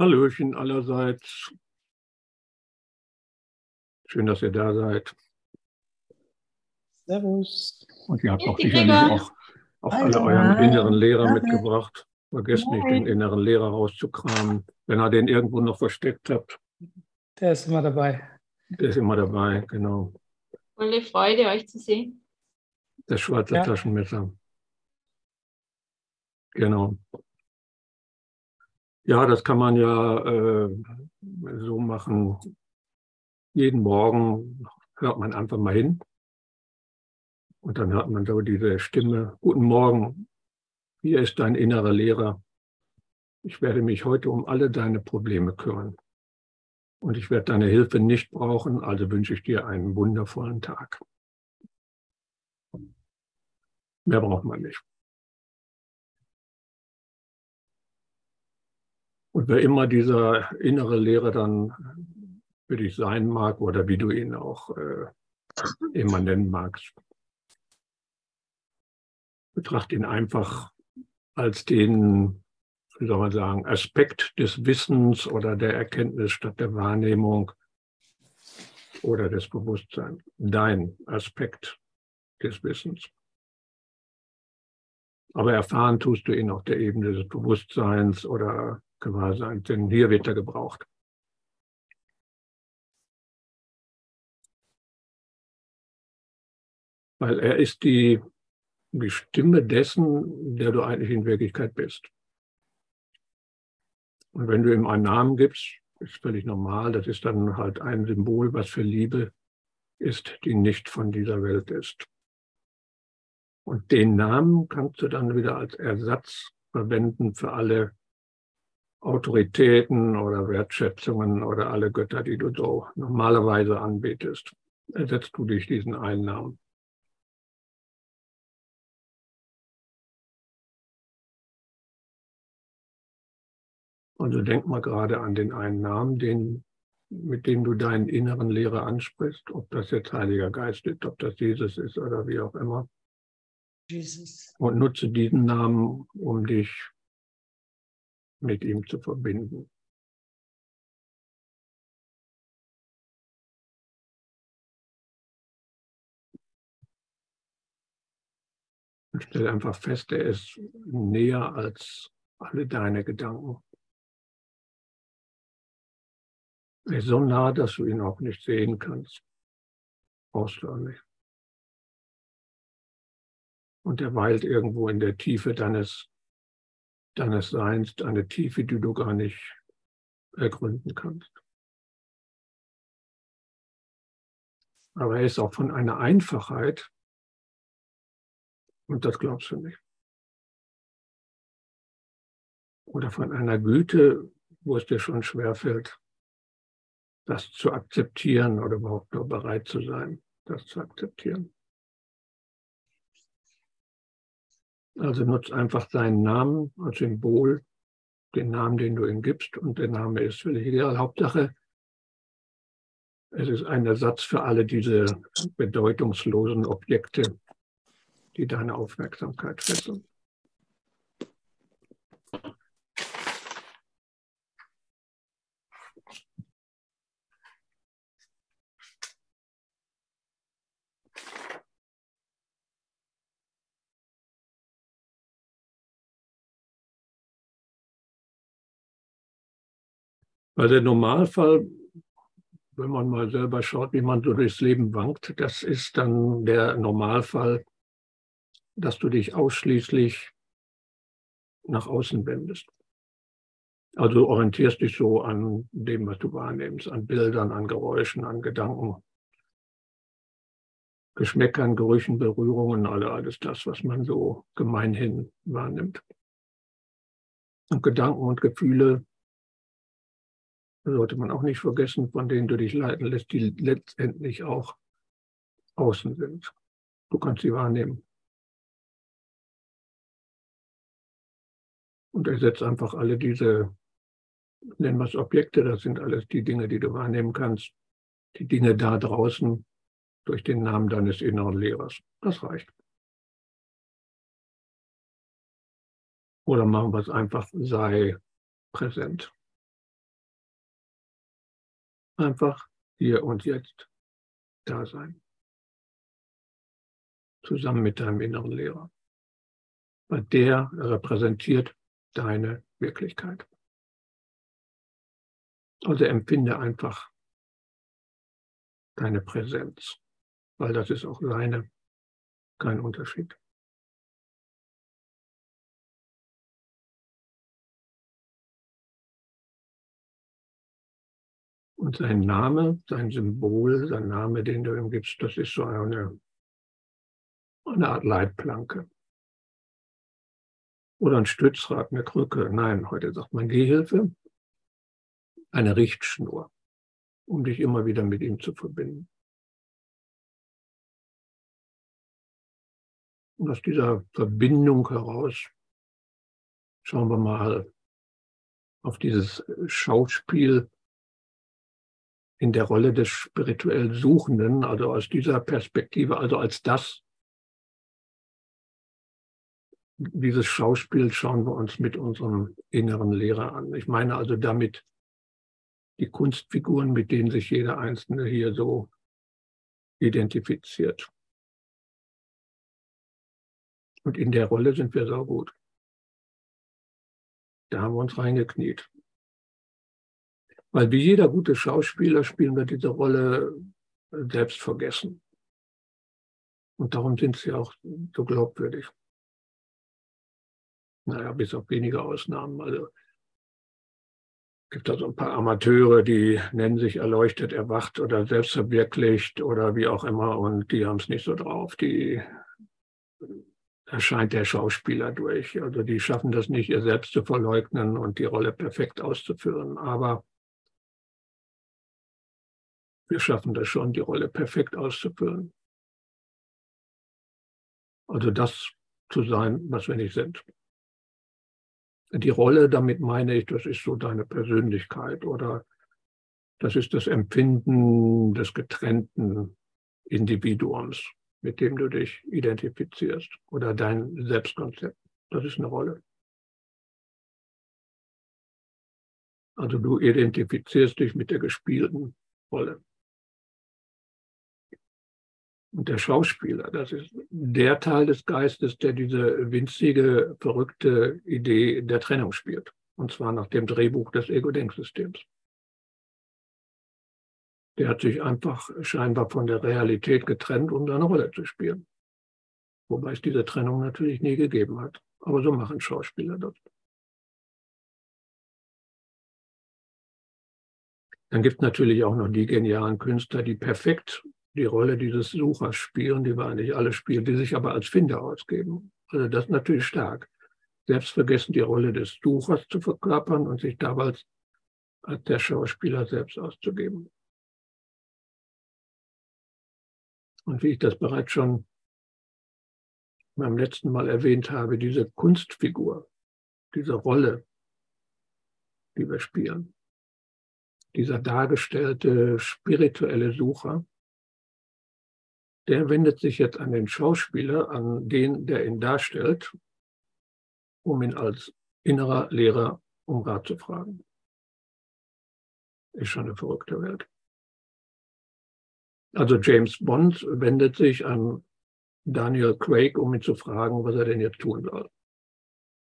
Hallöchen allerseits. Schön, dass ihr da seid. Servus. Und ihr habt auch sicherlich auch, auch alle euren inneren Lehrer Hallo. mitgebracht. Vergesst nicht, den inneren Lehrer rauszukramen. Wenn ihr den irgendwo noch versteckt habt, Der ist immer dabei. der ist immer dabei, genau. Volle Freude, euch zu sehen. Das schwarze Ja. Taschenmesser. Genau. Ja, das kann man ja äh, so machen. Jeden Morgen hört man einfach mal hin. Und dann hört man so diese Stimme. Guten Morgen, hier ist dein innerer Lehrer. Ich werde mich heute um alle deine Probleme kümmern. Und ich werde deine Hilfe nicht brauchen, also wünsche ich dir einen wundervollen Tag. Mehr braucht man nicht. Und wer immer dieser innere Lehrer dann für dich sein mag oder wie du ihn auch äh, immer nennen magst, betrachte ihn einfach als den, wie soll man sagen, Aspekt des Wissens oder der Erkenntnis statt der Wahrnehmung oder des Bewusstseins. Dein Aspekt des Wissens. Aber erfahren tust du ihn auf der Ebene des Bewusstseins oder Gewahrseins, denn hier wird er gebraucht. Weil er ist die, die Stimme dessen, der du eigentlich in Wirklichkeit bist. Und wenn du ihm einen Namen gibst, ist völlig normal, das ist dann halt ein Symbol, was für Liebe ist, die nicht von dieser Welt ist. Und den Namen kannst du dann wieder als Ersatz verwenden für alle Autoritäten oder Wertschätzungen oder alle Götter, die du so normalerweise anbetest. Ersetzt du dich diesen einen Namen. Also denk mal gerade an den einen Namen, den, mit dem du deinen inneren Lehrer ansprichst, ob das jetzt Heiliger Geist ist, ob das Jesus ist oder wie auch immer. Jesus. Und nutze diesen Namen, um dich mit ihm zu verbinden. Und stell einfach fest, er ist näher als alle deine Gedanken. Er ist so nah, dass du ihn auch nicht sehen kannst. Brauchst du auch nicht. Und er weilt irgendwo in der Tiefe deines, deines Seins, eine Tiefe, die du gar nicht ergründen kannst. Aber er ist auch von einer Einfachheit, und das glaubst du nicht. Oder von einer Güte, wo es dir schon schwerfällt, das zu akzeptieren oder überhaupt nur bereit zu sein, das zu akzeptieren. Also nutz einfach seinen Namen als Symbol, den Namen, den du ihm gibst, und der Name ist völlig egal. Hauptsache, es ist ein Ersatz für alle diese bedeutungslosen Objekte, die deine Aufmerksamkeit fesseln. Weil der Normalfall, wenn man mal selber schaut, wie man so durchs Leben wankt, das ist dann der Normalfall, dass du dich ausschließlich nach außen wendest. Also orientierst dich so an dem, was du wahrnimmst, an Bildern, an Geräuschen, an Gedanken, Geschmäckern, Gerüchen, Berührungen, alle, alles das, was man so gemeinhin wahrnimmt. Und Gedanken und Gefühle sollte man auch nicht vergessen, von denen du dich leiten lässt, die letztendlich auch außen sind. Du kannst sie wahrnehmen. Und ersetzt einfach alle diese, nennen wir es Objekte, das sind alles die Dinge, die du wahrnehmen kannst, die Dinge da draußen durch den Namen deines inneren Lehrers. Das reicht. Oder machen wir es einfach, sei präsent. Einfach hier und jetzt da sein. Zusammen mit deinem inneren Lehrer. Weil der repräsentiert deine Wirklichkeit. Also empfinde einfach deine Präsenz, weil das ist auch seine, kein Unterschied. Und sein Name, sein Symbol, sein Name, den du ihm gibst, das ist so eine, eine Art Leitplanke. Oder ein Stützrad, eine Krücke. Nein, heute sagt man Gehhilfe. Eine Richtschnur, um dich immer wieder mit ihm zu verbinden. Und aus dieser Verbindung heraus schauen wir mal auf dieses Schauspiel in der Rolle des spirituell Suchenden, also aus dieser Perspektive, also als das, dieses Schauspiel schauen wir uns mit unserem inneren Lehrer an. Ich meine also damit die Kunstfiguren, mit denen sich jeder Einzelne hier so identifiziert. Und in der Rolle sind wir so gut. Da haben wir uns reingekniet. Weil wie jeder gute Schauspieler spielen wir diese Rolle selbst vergessen. Und darum sind sie auch so glaubwürdig. Naja, bis auf wenige Ausnahmen. Also gibt da so ein paar Amateure, die nennen sich erleuchtet, erwacht oder selbstverwirklicht oder wie auch immer und die haben es nicht so drauf. Die erscheint der Schauspieler durch. Also die schaffen das nicht, ihr selbst zu verleugnen und die Rolle perfekt auszuführen. Aber wir schaffen das schon, die Rolle perfekt auszuführen. Also das zu sein, was wir nicht sind. Die Rolle, damit meine ich, das ist so deine Persönlichkeit oder das ist das Empfinden des getrennten Individuums, mit dem du dich identifizierst oder dein Selbstkonzept. Das ist eine Rolle. Also du identifizierst dich mit der gespielten Rolle. Und der Schauspieler, das ist der Teil des Geistes, der diese winzige, verrückte Idee der Trennung spielt. Und zwar nach dem Drehbuch des Ego-Denksystems. Der hat sich einfach scheinbar von der Realität getrennt, um seine Rolle zu spielen. Wobei es diese Trennung natürlich nie gegeben hat. Aber so machen Schauspieler das. Dann gibt es natürlich auch noch die genialen Künstler, die perfekt die Rolle dieses Suchers spielen, die wir eigentlich alle spielen, die sich aber als Finder ausgeben. Also das natürlich stark. Selbst vergessen, die Rolle des Suchers zu verkörpern und sich dabei als der Schauspieler selbst auszugeben. Und wie ich das bereits schon beim letzten Mal erwähnt habe, diese Kunstfigur, diese Rolle, die wir spielen, dieser dargestellte spirituelle Sucher, der wendet sich jetzt an den Schauspieler, an den, der ihn darstellt, um ihn als innerer Lehrer um Rat zu fragen. Ist schon eine verrückte Welt. Also James Bond wendet sich an Daniel Craig, um ihn zu fragen, was er denn jetzt tun soll.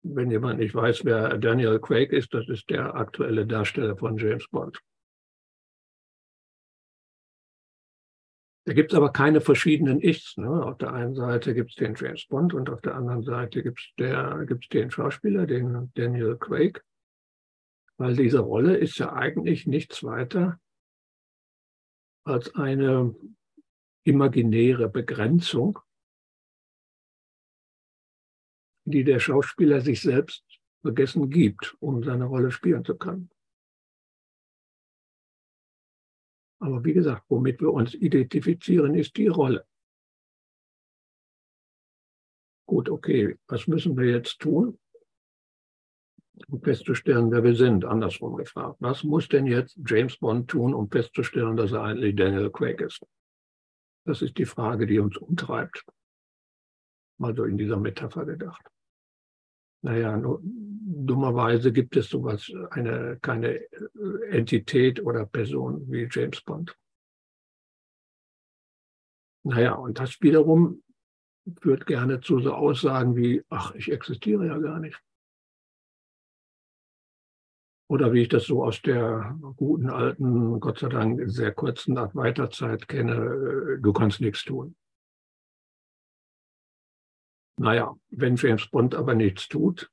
Wenn jemand nicht weiß, wer Daniel Craig ist, das ist der aktuelle Darsteller von James Bond. Da gibt es aber keine verschiedenen Ichs. Ne? Auf der einen Seite gibt es den James Bond und auf der anderen Seite gibt es den Schauspieler, den Daniel Craig. Weil diese Rolle ist ja eigentlich nichts weiter als eine imaginäre Begrenzung, die der Schauspieler sich selbst vergessen gibt, um seine Rolle spielen zu können. Aber wie gesagt, womit wir uns identifizieren, ist die Rolle. Gut, okay, was müssen wir jetzt tun, um festzustellen, wer wir sind? Andersrum gefragt. Was muss denn jetzt James Bond tun, um festzustellen, dass er eigentlich Daniel Craig ist? Das ist die Frage, die uns umtreibt. Mal so in dieser Metapher gedacht. Naja, nur, dummerweise gibt es sowas, eine, keine Entität oder Person wie James Bond. Naja, und das wiederum führt gerne zu so Aussagen wie, ach, ich existiere ja gar nicht. Oder wie ich das so aus der guten alten, Gott sei Dank sehr kurzen Weiterzeit kenne, äh, du kannst nichts tun. Naja, wenn James Bond aber nichts tut,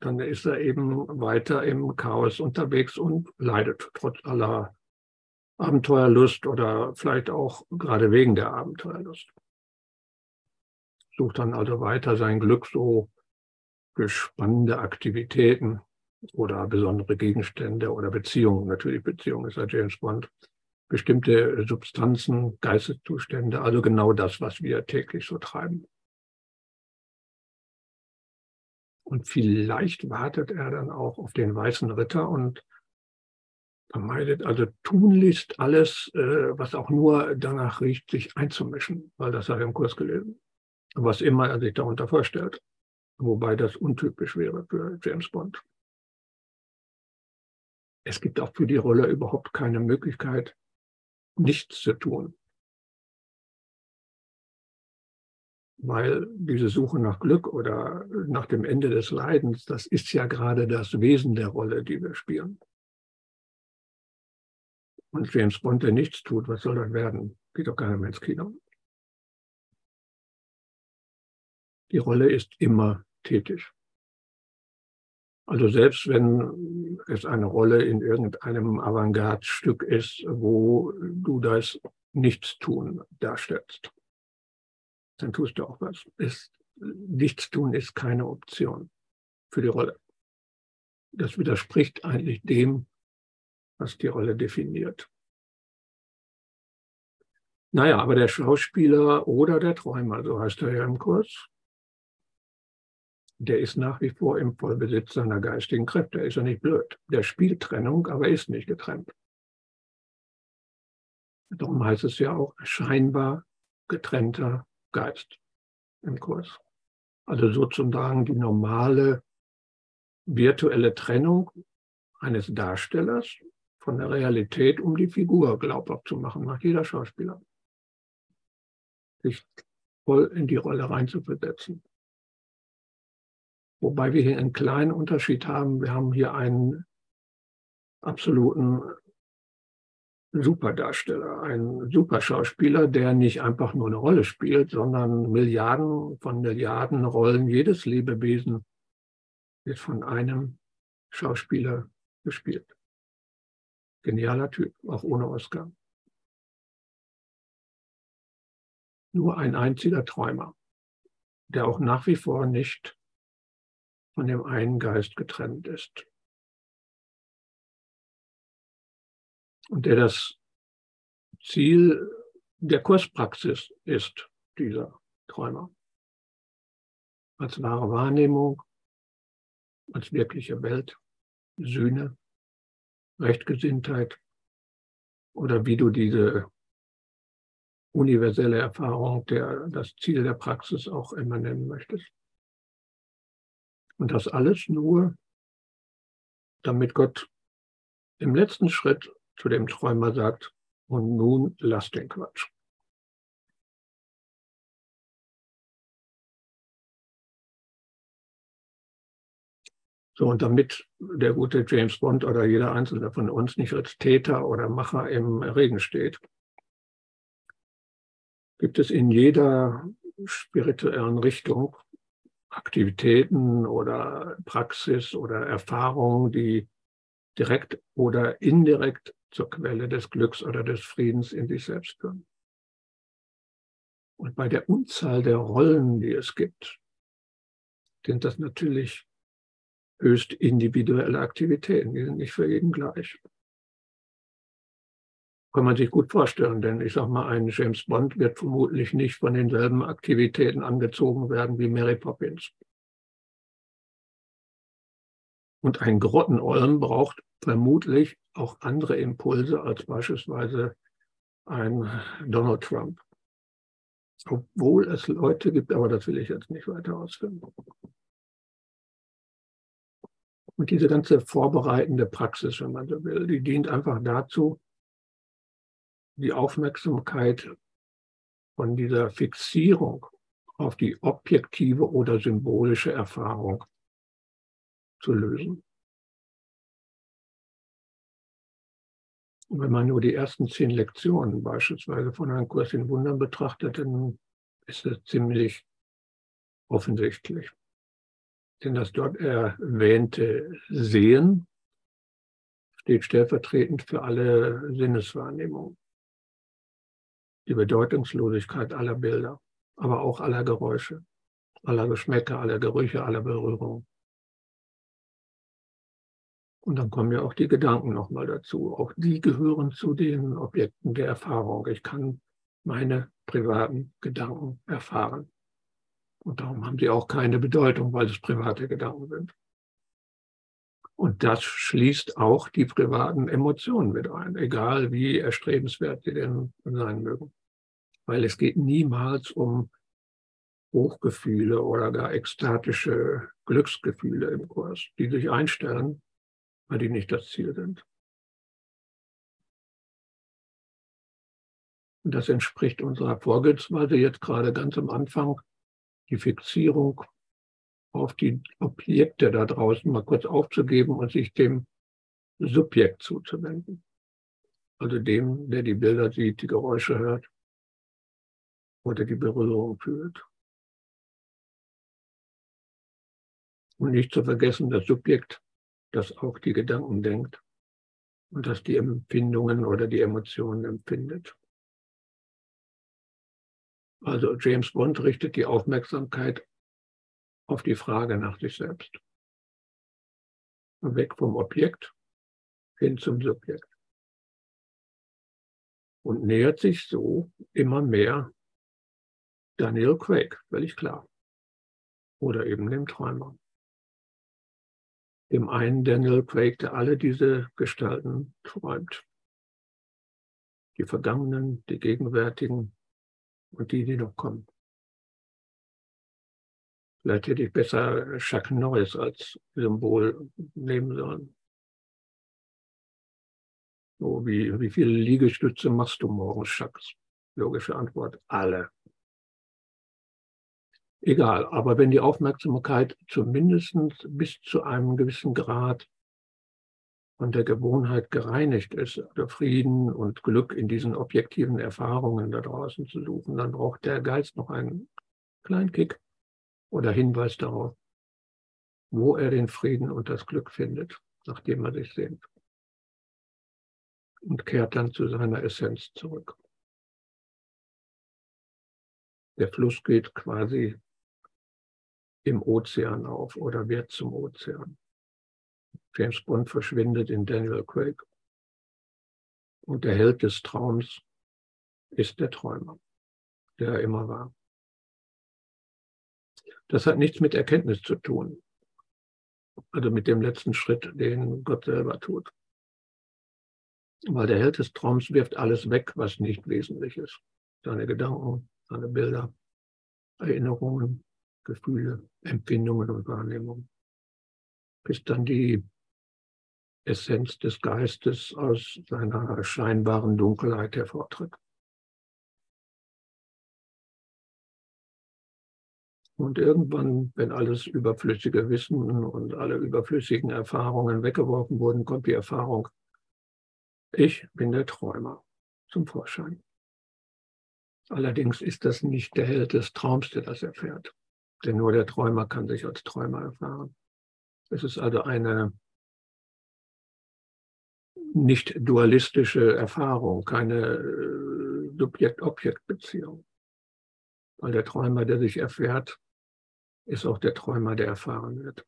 dann ist er eben weiter im Chaos unterwegs und leidet trotz aller Abenteuerlust oder vielleicht auch gerade wegen der Abenteuerlust. Sucht dann also weiter sein Glück so durch spannende Aktivitäten oder besondere Gegenstände oder Beziehungen. Natürlich Beziehungen ist ja James Bond. Bestimmte Substanzen, Geisteszustände, also genau das, was wir täglich so treiben. Und vielleicht wartet er dann auch auf den weißen Ritter und vermeidet also tunlichst alles, äh, was auch nur danach riecht, sich einzumischen, weil das hat er im Kurs gelesen. Was immer er sich darunter vorstellt. Wobei das untypisch wäre für James Bond. Es gibt auch für die Rolle überhaupt keine Möglichkeit, nichts zu tun. Weil diese Suche nach Glück oder nach dem Ende des Leidens, das ist ja gerade das Wesen der Rolle, die wir spielen. Und James Bond, der nichts tut, was soll das werden? Geht doch keiner mehr ins Kino. Die Rolle ist immer tätig. Also selbst wenn es eine Rolle in irgendeinem Avantgarde-Stück ist, wo du das Nichtstun darstellst dann tust du auch was. Ist, nichts tun ist keine Option für die Rolle. Das widerspricht eigentlich dem, was die Rolle definiert. Naja, aber der Schauspieler oder der Träumer, so heißt er ja im Kurs, der ist nach wie vor im Vollbesitz seiner geistigen Kräfte. Er ist ja nicht blöd. Der spielt Trennung, aber ist nicht getrennt. Darum heißt es ja auch scheinbar getrennter Geist im Kurs. Also sozusagen die normale virtuelle Trennung eines Darstellers von der Realität, um die Figur glaubhaft zu machen, macht jeder Schauspieler. Sich voll in die Rolle reinzuversetzen. Wobei wir hier einen kleinen Unterschied haben. Wir haben hier einen absoluten Superdarsteller, ein Superschauspieler, der nicht einfach nur eine Rolle spielt, sondern Milliarden von Milliarden Rollen. Jedes Lebewesen wird von einem Schauspieler gespielt. Genialer Typ, auch ohne Oscar. Nur ein einziger Träumer, der auch nach wie vor nicht von dem einen Geist getrennt ist. Und der das Ziel der Kurspraxis ist, dieser Träumer. Als wahre Wahrnehmung, als wirkliche Welt, Sühne, Rechtgesinntheit oder wie du diese universelle Erfahrung, der, das Ziel der Praxis auch immer nennen möchtest. Und das alles nur, damit Gott im letzten Schritt zu dem Träumer sagt, und nun lass den Quatsch. So, und damit der gute James Bond oder jeder einzelne von uns nicht als Täter oder Macher im Regen steht, gibt es in jeder spirituellen Richtung Aktivitäten oder Praxis oder Erfahrungen, die direkt oder indirekt zur Quelle des Glücks oder des Friedens in sich selbst führen. Und bei der Unzahl der Rollen, die es gibt, sind das natürlich höchst individuelle Aktivitäten. Die sind nicht für jeden gleich. Kann man sich gut vorstellen, denn ich sage mal, ein James Bond wird vermutlich nicht von denselben Aktivitäten angezogen werden wie Mary Poppins. Und ein Grottenolm braucht vermutlich auch andere Impulse als beispielsweise ein Donald Trump. Obwohl es Leute gibt, aber das will ich jetzt nicht weiter ausführen. Und diese ganze vorbereitende Praxis, wenn man so will, die dient einfach dazu, die Aufmerksamkeit von dieser Fixierung auf die objektive oder symbolische Erfahrung zu lösen. Und wenn man nur die ersten zehn Lektionen beispielsweise von einem Kurs in Wundern betrachtet, dann ist es ziemlich offensichtlich. Denn das dort erwähnte Sehen steht stellvertretend für alle Sinneswahrnehmungen. Die Bedeutungslosigkeit aller Bilder, aber auch aller Geräusche, aller Geschmäcker, aller Gerüche, aller Berührungen. Und dann kommen ja auch die Gedanken nochmal dazu. Auch die gehören zu den Objekten der Erfahrung. Ich kann meine privaten Gedanken erfahren. Und darum haben sie auch keine Bedeutung, weil es private Gedanken sind. Und das schließt auch die privaten Emotionen mit ein, egal wie erstrebenswert sie denn sein mögen. Weil es geht niemals um Hochgefühle oder gar ekstatische Glücksgefühle im Kurs, die sich einstellen, weil die nicht das Ziel sind. Und das entspricht unserer Vorgehensweise jetzt gerade ganz am Anfang, die Fixierung auf die Objekte da draußen mal kurz aufzugeben und sich dem Subjekt zuzuwenden. Also dem, der die Bilder sieht, die Geräusche hört oder die Berührung fühlt. Und nicht zu vergessen, das Subjekt das auch die Gedanken denkt und das die Empfindungen oder die Emotionen empfindet. Also James Bond richtet die Aufmerksamkeit auf die Frage nach sich selbst. Weg vom Objekt hin zum Subjekt. Und nähert sich so immer mehr Daniel Craig, völlig klar. Oder eben dem Träumer. Dem einen Daniel der alle diese Gestalten träumt. Die vergangenen, die gegenwärtigen und die, die noch kommen. Vielleicht hätte ich besser Chuck Norris als Symbol nehmen sollen. So, wie, wie viele Liegestütze machst du morgens, Chucks? Logische Antwort, alle. Egal, aber wenn die Aufmerksamkeit zumindest bis zu einem gewissen Grad von der Gewohnheit gereinigt ist, oder Frieden und Glück in diesen objektiven Erfahrungen da draußen zu suchen, dann braucht der Geist noch einen kleinen Kick oder Hinweis darauf, wo er den Frieden und das Glück findet, nachdem er sich sehnt. Und kehrt dann zu seiner Essenz zurück. Der Fluss geht quasi im Ozean auf oder wird zum Ozean. James Bond verschwindet in Daniel Craig. Und der Held des Traums ist der Träumer, der er immer war. Das hat nichts mit Erkenntnis zu tun. Also mit dem letzten Schritt, den Gott selber tut. Weil der Held des Traums wirft alles weg, was nicht wesentlich ist. Seine Gedanken, seine Bilder, Erinnerungen, Gefühle, Empfindungen und Wahrnehmungen, bis dann die Essenz des Geistes aus seiner scheinbaren Dunkelheit hervortritt. Und irgendwann, wenn alles überflüssige Wissen und alle überflüssigen Erfahrungen weggeworfen wurden, kommt die Erfahrung, ich bin der Träumer zum Vorschein. Allerdings ist das nicht der Held des Traums, der das erfährt. Denn nur der Träumer kann sich als Träumer erfahren. Es ist also eine nicht dualistische Erfahrung, keine äh, Subjekt-Objekt-Beziehung. Weil der Träumer, der sich erfährt, ist auch der Träumer, der erfahren wird.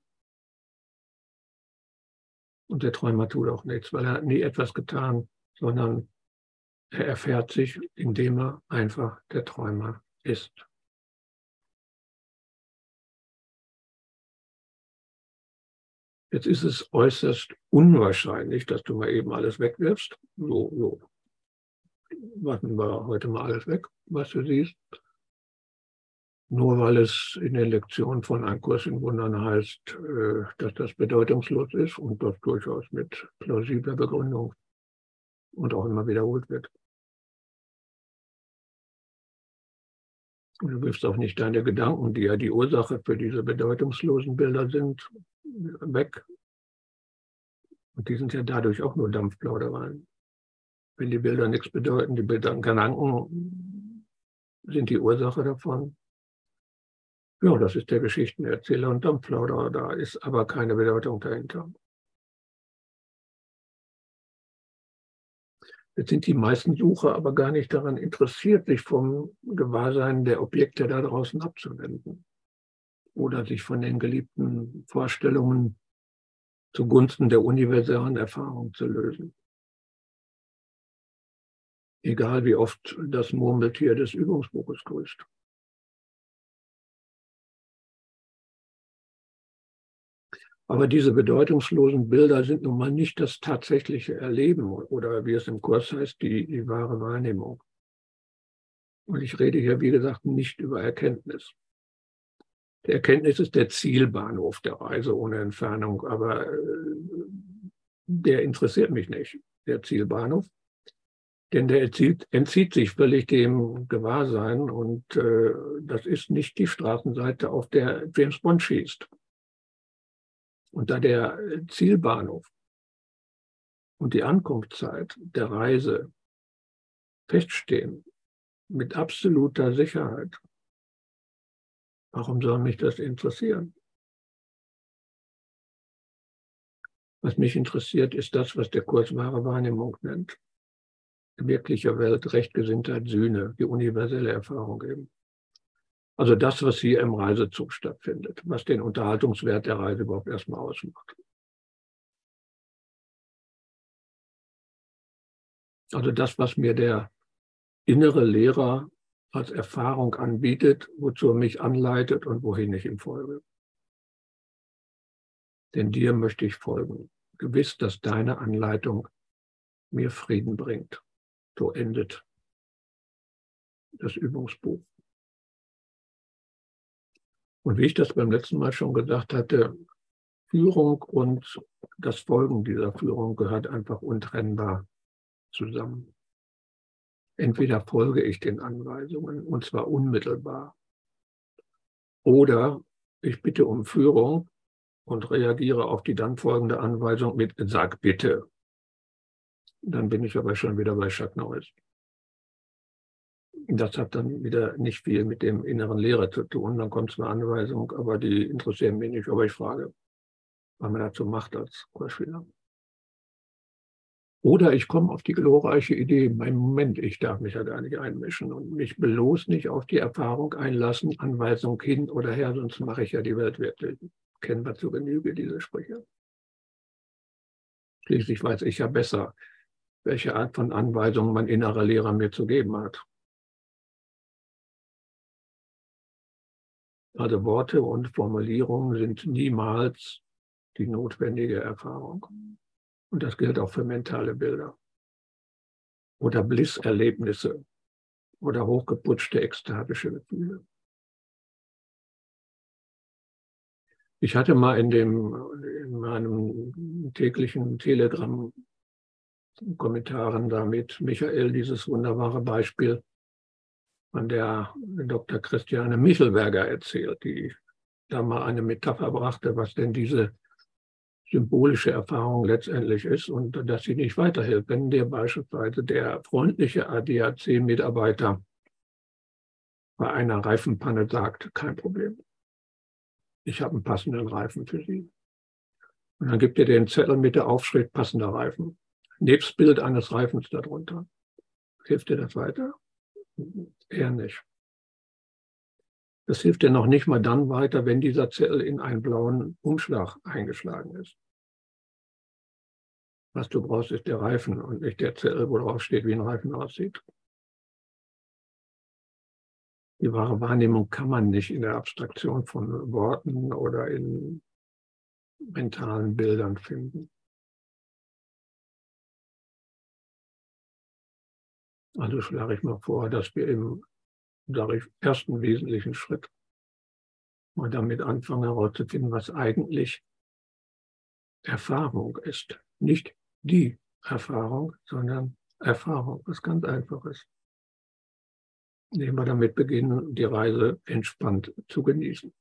Und der Träumer tut auch nichts, weil er hat nie etwas getan, sondern er erfährt sich, indem er einfach der Träumer ist. Jetzt ist es äußerst unwahrscheinlich, dass du mal eben alles wegwirfst. So, so. Warten wir heute mal alles weg, was du siehst. Nur weil es in den Lektionen von Ein Kurs in Wundern heißt, äh, dass das bedeutungslos ist und das durchaus mit plausibler Begründung und auch immer wiederholt wird. Du wirfst auch nicht deine Gedanken, die ja die Ursache für diese bedeutungslosen Bilder sind, weg. Und die sind ja dadurch auch nur Dampfplaudereien. Wenn die Bilder nichts bedeuten, die Bilder, Gedanken sind die Ursache davon. Ja, das ist der Geschichtenerzähler und Dampfplauderer. Da ist aber keine Bedeutung dahinter. Jetzt sind die meisten Sucher aber gar nicht daran interessiert, sich vom Gewahrsein der Objekte da draußen abzuwenden oder sich von den geliebten Vorstellungen zugunsten der universellen Erfahrung zu lösen. Egal wie oft das Murmeltier des Übungsbuches grüßt. Aber diese bedeutungslosen Bilder sind nun mal nicht das tatsächliche Erleben oder wie es im Kurs heißt, die, die wahre Wahrnehmung. Und ich rede hier, wie gesagt, nicht über Erkenntnis. Die Erkenntnis ist der Zielbahnhof der Reise ohne Entfernung, aber äh, der interessiert mich nicht, der Zielbahnhof. Denn der entzieht, entzieht sich völlig dem Gewahrsein und äh, das ist nicht die Straßenseite, auf der James Bond schießt. Und da der Zielbahnhof und die Ankunftszeit der Reise feststehen mit absoluter Sicherheit, warum soll mich das interessieren? Was mich interessiert, ist das, was der Kurs wahre Wahrnehmung nennt. Wirkliche Welt, Rechtgesinntheit, Sühne, die universelle Erfahrung eben. Also das, was hier im Reisezug stattfindet, was den Unterhaltungswert der Reise überhaupt erstmal ausmacht. Also das, was mir der innere Lehrer als Erfahrung anbietet, wozu er mich anleitet und wohin ich ihm folge. Denn dir möchte ich folgen. Gewiss, dass deine Anleitung mir Frieden bringt. So endet das Übungsbuch. Und wie ich das beim letzten Mal schon gesagt hatte, Führung und das Folgen dieser Führung gehört einfach untrennbar zusammen. Entweder folge ich den Anweisungen und zwar unmittelbar oder ich bitte um Führung und reagiere auf die dann folgende Anweisung mit Sag bitte. Dann bin ich aber schon wieder bei Chuck Norris. Das hat dann wieder nicht viel mit dem inneren Lehrer zu tun. Dann kommt es eine Anweisung, aber die interessieren mich nicht. Aber ich frage, was man dazu macht als Kursschüler. Oder ich komme auf die glorreiche Idee, mein Moment, ich darf mich ja gar nicht einmischen und mich bloß nicht auf die Erfahrung einlassen, Anweisung hin oder her, sonst mache ich ja die Welt wirklich. Kennen wir zu Genüge diese Sprüche. Schließlich weiß ich ja besser, welche Art von Anweisung mein innerer Lehrer mir zu geben hat. Also Worte und Formulierungen sind niemals die notwendige Erfahrung. Und das gilt auch für mentale Bilder oder Blisserlebnisse oder hochgeputschte ekstatische Gefühle. Ich hatte mal in, dem, in meinem täglichen Telegram-Kommentaren damit Michael dieses wunderbare Beispiel von der Dr. Christiane Michelberger erzählt, die da mal eine Metapher brachte, was denn diese symbolische Erfahrung letztendlich ist und dass sie nicht weiterhilft. Wenn dir beispielsweise der freundliche ADAC-Mitarbeiter bei einer Reifenpanne sagt, kein Problem, ich habe einen passenden Reifen für Sie. Und dann gibt er den Zettel mit der Aufschrift passender Reifen, nebst Bild eines Reifens darunter. Hilft dir das weiter? Eher nicht. Das hilft dir noch nicht mal dann weiter, wenn dieser Zettel in einen blauen Umschlag eingeschlagen ist. Was du brauchst, ist der Reifen und nicht der Zettel, wo drauf steht, wie ein Reifen aussieht. Die wahre Wahrnehmung kann man nicht in der Abstraktion von Worten oder in mentalen Bildern finden. Also schlage ich mal vor, dass wir im ich, ersten wesentlichen Schritt mal damit anfangen herauszufinden, was eigentlich Erfahrung ist. Nicht die Erfahrung, sondern Erfahrung, was ganz Einfaches. Indem wir damit beginnen, die Reise entspannt zu genießen.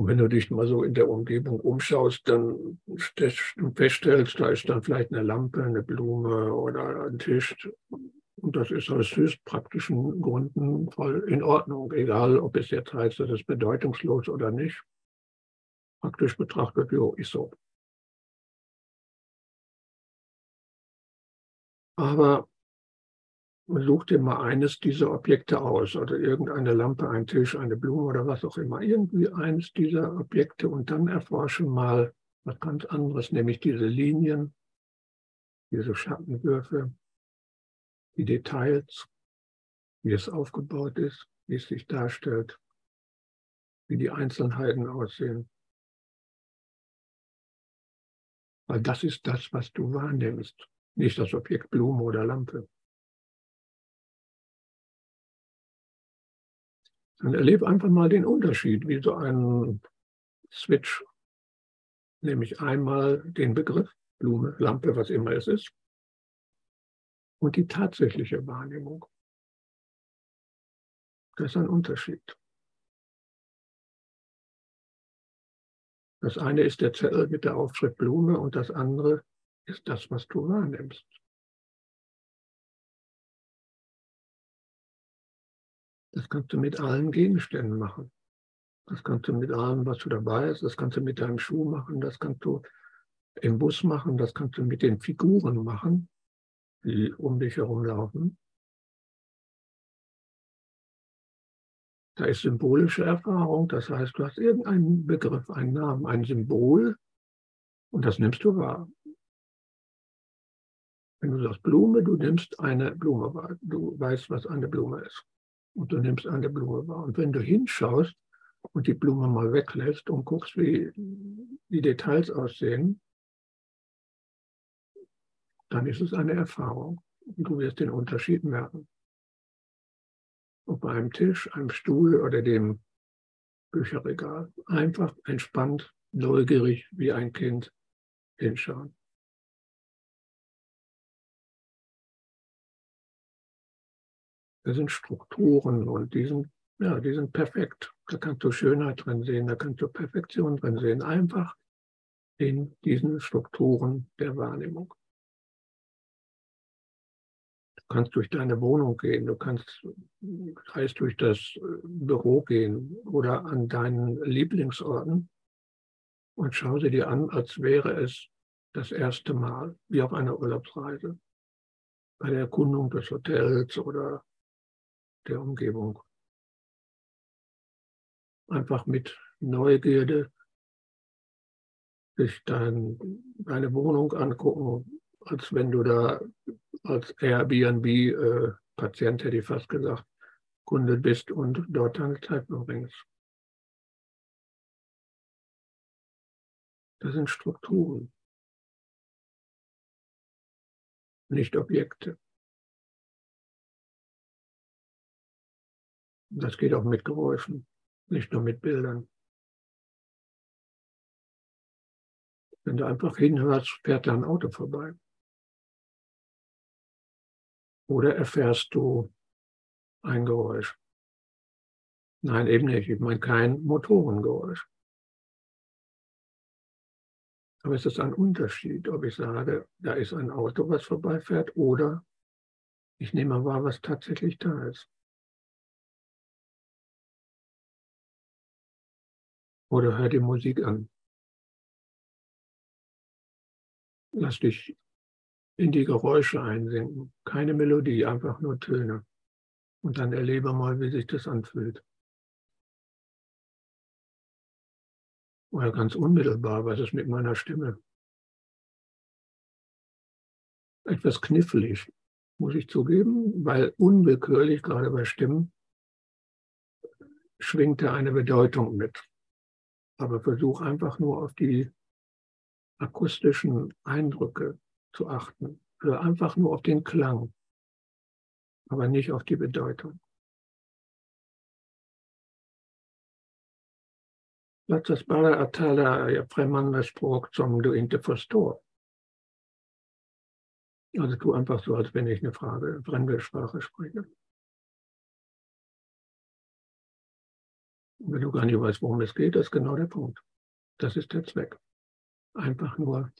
Und wenn du dich mal so in der Umgebung umschaust, dann feststellst, da ist dann vielleicht eine Lampe, eine Blume oder ein Tisch. Und das ist aus höchst praktischen Gründen voll in Ordnung, egal ob es jetzt heißt, das ist bedeutungslos oder nicht. Praktisch betrachtet, jo, ist so. Aber such dir mal eines dieser Objekte aus oder irgendeine Lampe, ein Tisch, eine Blume oder was auch immer, irgendwie eines dieser Objekte und dann erforsche mal was ganz anderes, nämlich diese Linien, diese Schattenwürfe, die Details, wie es aufgebaut ist, wie es sich darstellt, wie die Einzelheiten aussehen. Weil das ist das, was du wahrnimmst, nicht das Objekt Blume oder Lampe. Dann erlebe einfach mal den Unterschied, wie so ein Switch, nämlich einmal den Begriff Blume, Lampe, was immer es ist, und die tatsächliche Wahrnehmung. Das ist ein Unterschied. Das eine ist der Zettel mit der Aufschrift Blume und das andere ist das, was du wahrnimmst. Das kannst du mit allen Gegenständen machen. Das kannst du mit allem, was du dabei hast. Das kannst du mit deinem Schuh machen. Das kannst du im Bus machen. Das kannst du mit den Figuren machen, die um dich herum laufen. Da ist symbolische Erfahrung. Das heißt, du hast irgendeinen Begriff, einen Namen, ein Symbol und das nimmst du wahr. Wenn du sagst Blume, du nimmst eine Blume wahr. Du weißt, was eine Blume ist und du nimmst eine Blume wahr. Und wenn du hinschaust und die Blume mal weglässt und guckst, wie die Details aussehen, dann ist es eine Erfahrung. Und du wirst den Unterschied merken. Ob bei einem Tisch, einem Stuhl oder dem Bücherregal. Einfach entspannt, neugierig wie ein Kind hinschauen. Das sind Strukturen und die sind, ja, die sind perfekt. Da kannst du Schönheit drin sehen, da kannst du Perfektion drin sehen. Einfach in diesen Strukturen der Wahrnehmung. Du kannst durch deine Wohnung gehen, du kannst heißt durch das Büro gehen oder an deinen Lieblingsorten und schau sie dir an, als wäre es das erste Mal, wie auf einer Urlaubsreise, bei der Erkundung des Hotels oder der Umgebung. Einfach mit Neugierde sich dein, deine Wohnung angucken, als wenn du da als Airbnb-Patient, äh, hätte ich fast gesagt, Kunde bist und dort deine Zeit verbringst. Das sind Strukturen, nicht Objekte. Das geht auch mit Geräuschen, nicht nur mit Bildern. Wenn du einfach hinhörst, fährt da ein Auto vorbei. Oder erfährst du ein Geräusch. Nein, eben nicht. Ich meine kein Motorengeräusch. Aber es ist ein Unterschied, ob ich sage, da ist ein Auto, was vorbeifährt, oder ich nehme wahr, was tatsächlich da ist. Oder hör die Musik an. Lass dich in die Geräusche einsinken. Keine Melodie, einfach nur Töne. Und dann erlebe mal, wie sich das anfühlt. Oder ganz unmittelbar, was ist mit meiner Stimme? Etwas knifflig, muss ich zugeben, weil unwillkürlich, gerade bei Stimmen, schwingt da eine Bedeutung mit aber versuch einfach nur auf die akustischen Eindrücke zu achten. Hör einfach nur auf den Klang, aber nicht auf die Bedeutung. Platzasbara Atala främmande Spruch zum Duinte Fastor. Also tu einfach so, als wenn ich eine Frage, fremde Sprache spreche. Wenn du gar nicht weißt, worum es geht, das ist genau der Punkt. Das ist der Zweck. Einfach nur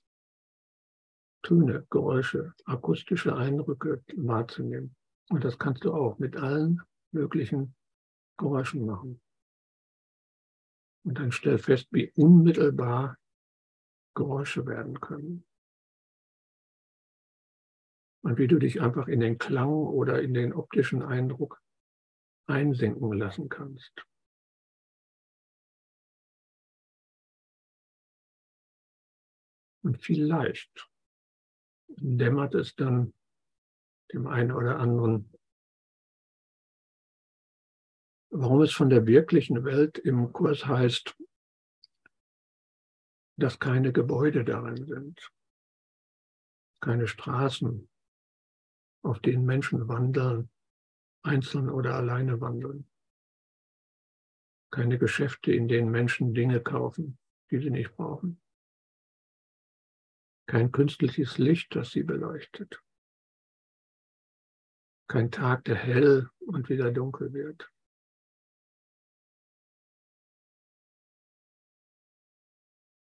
Töne, Geräusche, akustische Eindrücke wahrzunehmen. Und das kannst du auch mit allen möglichen Geräuschen machen. Und dann stell fest, wie unmittelbar Geräusche werden können. Und wie du dich einfach in den Klang oder in den optischen Eindruck einsinken lassen kannst. Und vielleicht dämmert es dann dem einen oder anderen, warum es von der wirklichen Welt im Kurs heißt, dass keine Gebäude darin sind, keine Straßen, auf denen Menschen wandeln, einzeln oder alleine wandeln, keine Geschäfte, in denen Menschen Dinge kaufen, die sie nicht brauchen kein künstliches Licht, das sie beleuchtet, kein Tag, der hell und wieder dunkel wird.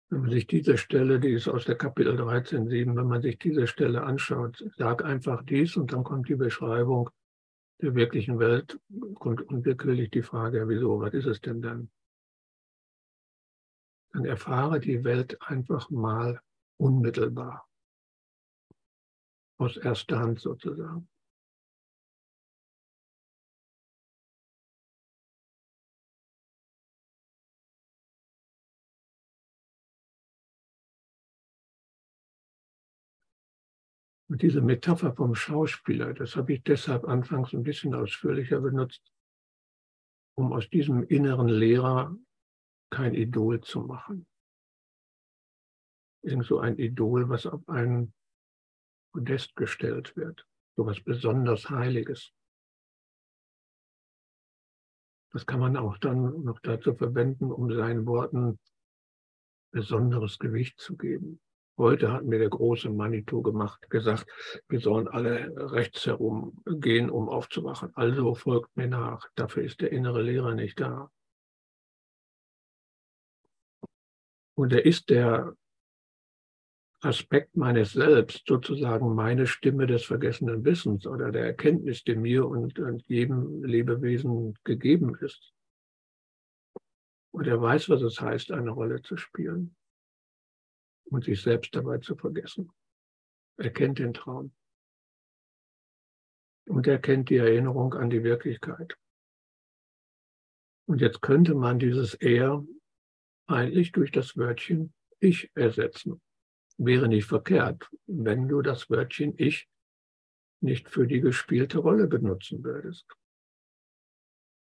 Wenn man sich diese Stelle, die ist aus der Kapitel 13.7, wenn man sich diese Stelle anschaut, sag einfach dies und dann kommt die Beschreibung der wirklichen Welt, kommt unwillkürlich die Frage, wieso, was ist es denn dann? Dann erfahre die Welt einfach mal unmittelbar. Aus erster Hand sozusagen. Und diese Metapher vom Schauspieler, das habe ich deshalb anfangs ein bisschen ausführlicher benutzt, um aus diesem inneren Lehrer kein Idol zu machen irgend so ein Idol, was auf einen Podest gestellt wird. So was besonders Heiliges. Das kann man auch dann noch dazu verwenden, um seinen Worten besonderes Gewicht zu geben. Heute hat mir der große Manitou gemacht, gesagt, wir sollen alle rechts herum gehen, um aufzuwachen. Also folgt mir nach. Dafür ist der innere Lehrer nicht da. Und er ist der Aspekt meines Selbst, sozusagen meine Stimme des vergessenen Wissens oder der Erkenntnis, die mir und, und jedem Lebewesen gegeben ist. Und er weiß, was es heißt, eine Rolle zu spielen und sich selbst dabei zu vergessen. Er kennt den Traum. Und er kennt die Erinnerung an die Wirklichkeit. Und jetzt könnte man dieses Er eigentlich durch das Wörtchen Ich ersetzen wäre nicht verkehrt, wenn du das Wörtchen Ich nicht für die gespielte Rolle benutzen würdest.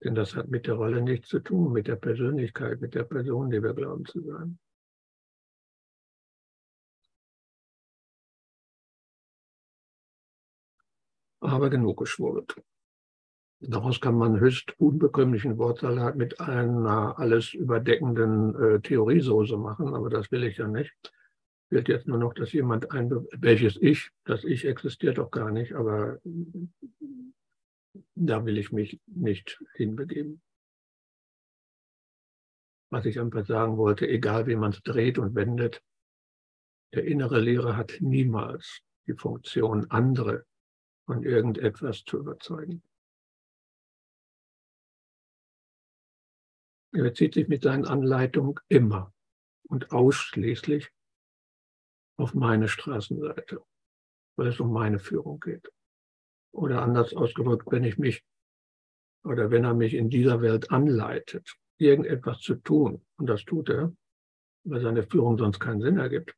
Denn das hat mit der Rolle nichts zu tun, mit der Persönlichkeit, mit der Person, die wir glauben zu sein. Aber genug geschwurbelt. Daraus kann man höchst unbekömmlichen Wortsalat mit einer alles überdeckenden äh, Theoriesoße machen, aber das will ich ja nicht fehlt jetzt nur noch, dass jemand ein, welches Ich, das Ich existiert doch gar nicht, aber da will ich mich nicht hinbegeben. Was ich einfach sagen wollte, egal wie man es dreht und wendet, der innere Lehrer hat niemals die Funktion, andere von irgendetwas zu überzeugen. Er bezieht sich mit seinen Anleitungen immer und ausschließlich auf meine Straßenseite, weil es um meine Führung geht. Oder anders ausgedrückt, wenn ich mich oder wenn er mich in dieser Welt anleitet, irgendetwas zu tun, und das tut er, weil seine Führung sonst keinen Sinn ergibt,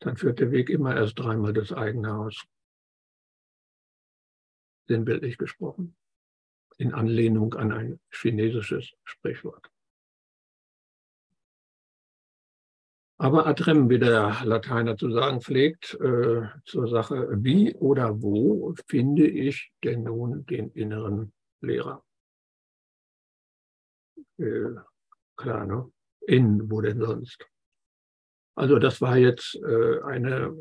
dann führt der Weg immer erst dreimal das eigene Haus. Sinnbildlich gesprochen. In Anlehnung an ein chinesisches Sprichwort. Aber ad rem, wie der Lateiner zu sagen pflegt, äh, zur Sache, wie oder wo finde ich denn nun den inneren Lehrer? Äh, klar, ne? In, wo denn sonst? Also das war jetzt äh, eine,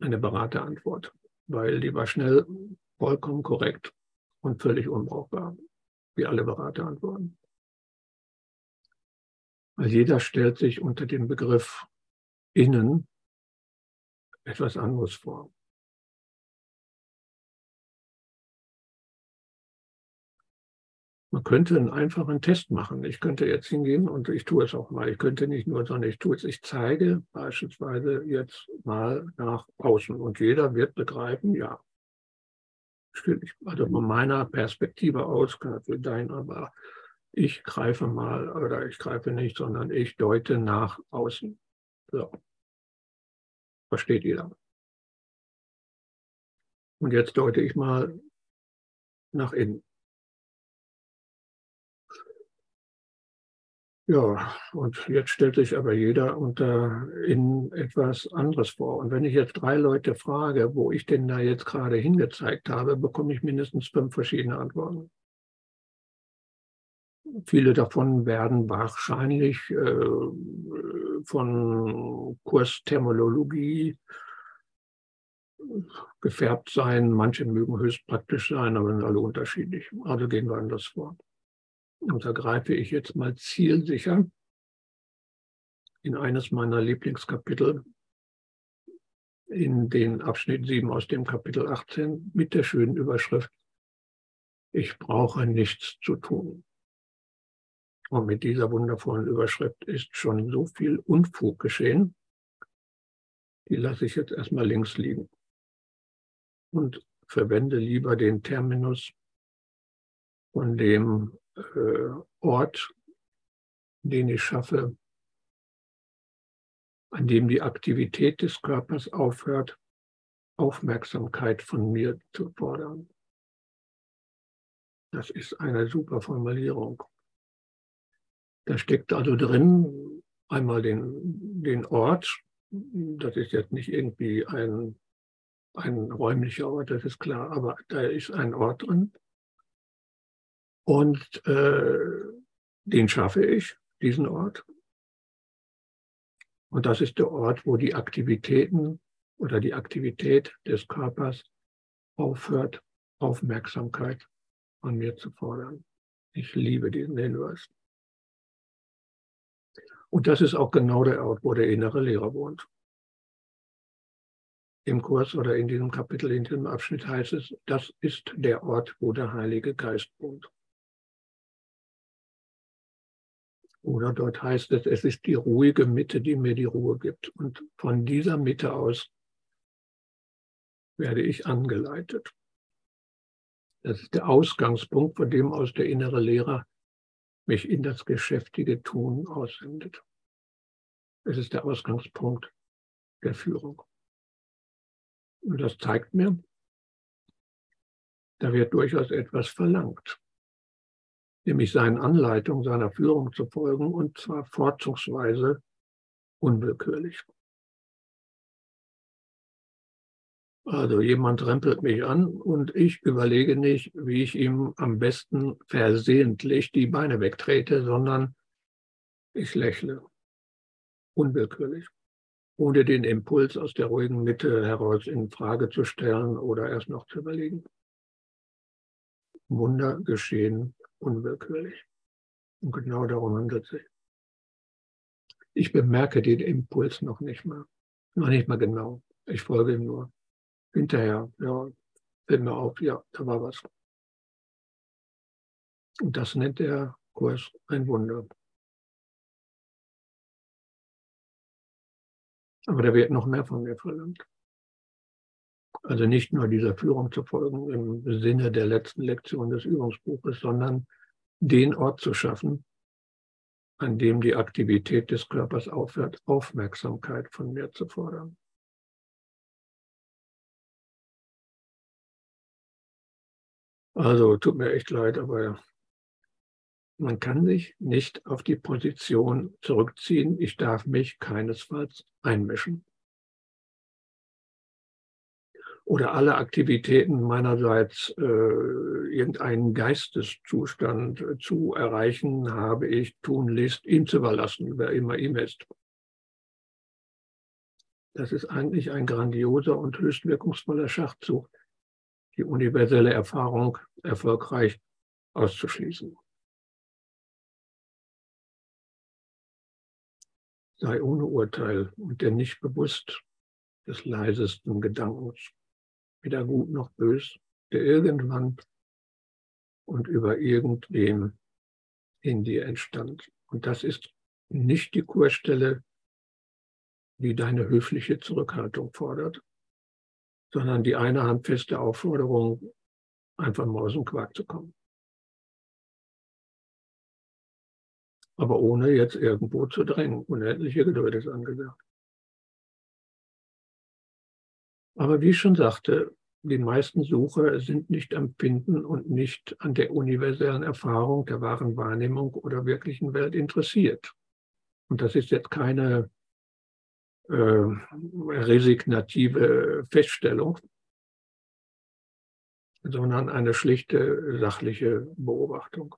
eine Beraterantwort, weil die war schnell, vollkommen korrekt und völlig unbrauchbar, wie alle Beraterantworten. Weil jeder stellt sich unter dem Begriff innen etwas anderes vor. Man könnte einen einfachen Test machen. Ich könnte jetzt hingehen und ich tue es auch mal. Ich könnte nicht nur, sondern ich tue es. Ich zeige beispielsweise jetzt mal nach außen und jeder wird begreifen, ja, stimmt. Also von meiner Perspektive aus, kann natürlich dein, aber ich greife mal, oder ich greife nicht, sondern ich deute nach außen. So. Versteht jeder. Und jetzt deute ich mal nach innen. Ja, und jetzt stellt sich aber jeder unter in etwas anderes vor. Und wenn ich jetzt drei Leute frage, wo ich denn da jetzt gerade hingezeigt habe, bekomme ich mindestens fünf verschiedene Antworten. Viele davon werden wahrscheinlich äh, von Kursterminologie gefärbt sein. Manche mögen höchst praktisch sein, aber sind alle unterschiedlich. Also gehen wir anders vor. Und da greife ich jetzt mal zielsicher in eines meiner Lieblingskapitel, in den Abschnitt 7 aus dem Kapitel 18 mit der schönen Überschrift, ich brauche nichts zu tun. Und mit dieser wundervollen Überschrift ist schon so viel Unfug geschehen, die lasse ich jetzt erstmal links liegen und verwende lieber den Terminus von dem äh, Ort, den ich schaffe, an dem die Aktivität des Körpers aufhört, Aufmerksamkeit von mir zu fordern. Das ist eine super Formulierung. Da steckt also drin einmal den, den Ort, das ist jetzt nicht irgendwie ein, ein räumlicher Ort, das ist klar, aber da ist ein Ort drin. Und äh, den schaffe ich, diesen Ort. Und das ist der Ort, wo die Aktivitäten oder die Aktivität des Körpers aufhört, Aufmerksamkeit von mir zu fordern. Ich liebe diesen Hinweis. Und das ist auch genau der Ort, wo der innere Lehrer wohnt. Im Kurs oder in diesem Kapitel, in diesem Abschnitt heißt es, das ist der Ort, wo der Heilige Geist wohnt. Oder dort heißt es, es ist die ruhige Mitte, die mir die Ruhe gibt. Und von dieser Mitte aus werde ich angeleitet. Das ist der Ausgangspunkt, von dem aus der innere Lehrer mich in das geschäftige Tun aussendet. Es ist der Ausgangspunkt der Führung. Und das zeigt mir, da wird durchaus etwas verlangt nämlich seinen Anleitungen, seiner Führung zu folgen und zwar vorzugsweise unwillkürlich. Also jemand rempelt mich an und ich überlege nicht, wie ich ihm am besten versehentlich die Beine wegtrete, sondern ich lächle unwillkürlich, ohne den Impuls aus der ruhigen Mitte heraus in Frage zu stellen oder erst noch zu überlegen. Wunder geschehen unwillkürlich. Und genau darum handelt es sich. Ich bemerke den Impuls noch nicht mal. Noch nicht mal genau. Ich folge ihm nur. Hinterher, ja, fällt mir auf, ja, da war was. Und das nennt der Kurs ein Wunder. Aber da wird noch mehr von mir verlangt. Also nicht nur dieser Führung zu folgen im Sinne der letzten Lektion des Übungsbuches, sondern den Ort zu schaffen, an dem die Aktivität des Körpers aufhört, Aufmerksamkeit von mir zu fordern. Also tut mir echt leid, aber man kann sich nicht auf die Position zurückziehen, ich darf mich keinesfalls einmischen. oder alle Aktivitäten meinerseits äh, irgendeinen Geisteszustand zu erreichen, habe ich tunlichst ihm zu überlassen, wer immer ihm ist. Das ist eigentlich ein grandioser und höchst wirkungsvoller Schachzug, die universelle Erfahrung erfolgreich auszuschließen. Sei ohne Urteil und der nicht bewusst des leisesten Gedankens, weder gut noch bös, der irgendwann und über irgendwem in dir entstand. Und das ist nicht die Kurstelle, die deine höfliche Zurückhaltung fordert, sondern die eine handfeste Aufforderung, einfach mal aus dem Quark zu kommen. Aber ohne jetzt irgendwo zu drängen. Unendliche Geduld ist angesagt. Aber wie ich schon sagte, die meisten Sucher sind nicht am Finden und nicht an der universellen Erfahrung der wahren Wahrnehmung oder wirklichen Welt interessiert. Und das ist jetzt keine äh, resignative Feststellung, sondern eine schlichte sachliche Beobachtung.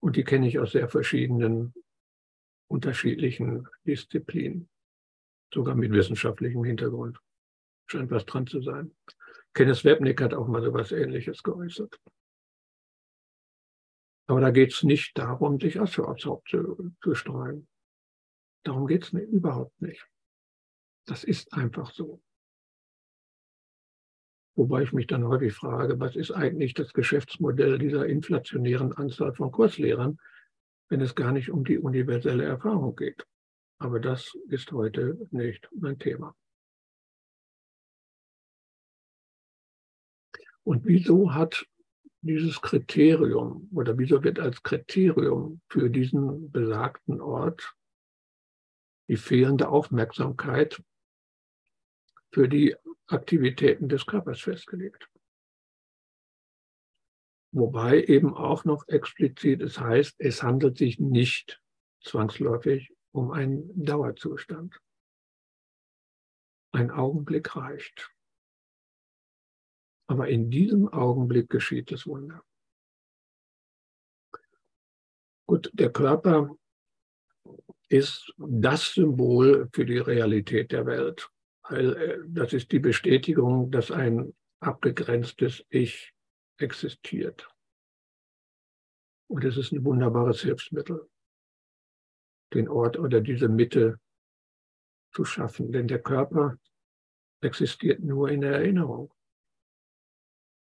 Und die kenne ich aus sehr verschiedenen, unterschiedlichen Disziplinen, sogar mit wissenschaftlichem Hintergrund. Scheint was dran zu sein. Kenneth Webnick hat auch mal so was Ähnliches geäußert. Aber da geht es nicht darum, sich Asche aufs Haupt zu, zu streuen. Darum geht es überhaupt nicht. Das ist einfach so. Wobei ich mich dann häufig frage, was ist eigentlich das Geschäftsmodell dieser inflationären Anzahl von Kurslehrern, wenn es gar nicht um die universelle Erfahrung geht. Aber das ist heute nicht mein Thema. Und wieso hat dieses Kriterium oder wieso wird als Kriterium für diesen besagten Ort die fehlende Aufmerksamkeit für die Aktivitäten des Körpers festgelegt. Wobei eben auch noch explizit es heißt, es handelt sich nicht zwangsläufig um einen Dauerzustand. Ein Augenblick reicht. Aber in diesem Augenblick geschieht das Wunder. Gut, der Körper ist das Symbol für die Realität der Welt. Weil äh, das ist die Bestätigung, dass ein abgegrenztes Ich existiert. Und es ist ein wunderbares Hilfsmittel, den Ort oder diese Mitte zu schaffen. Denn der Körper existiert nur in der Erinnerung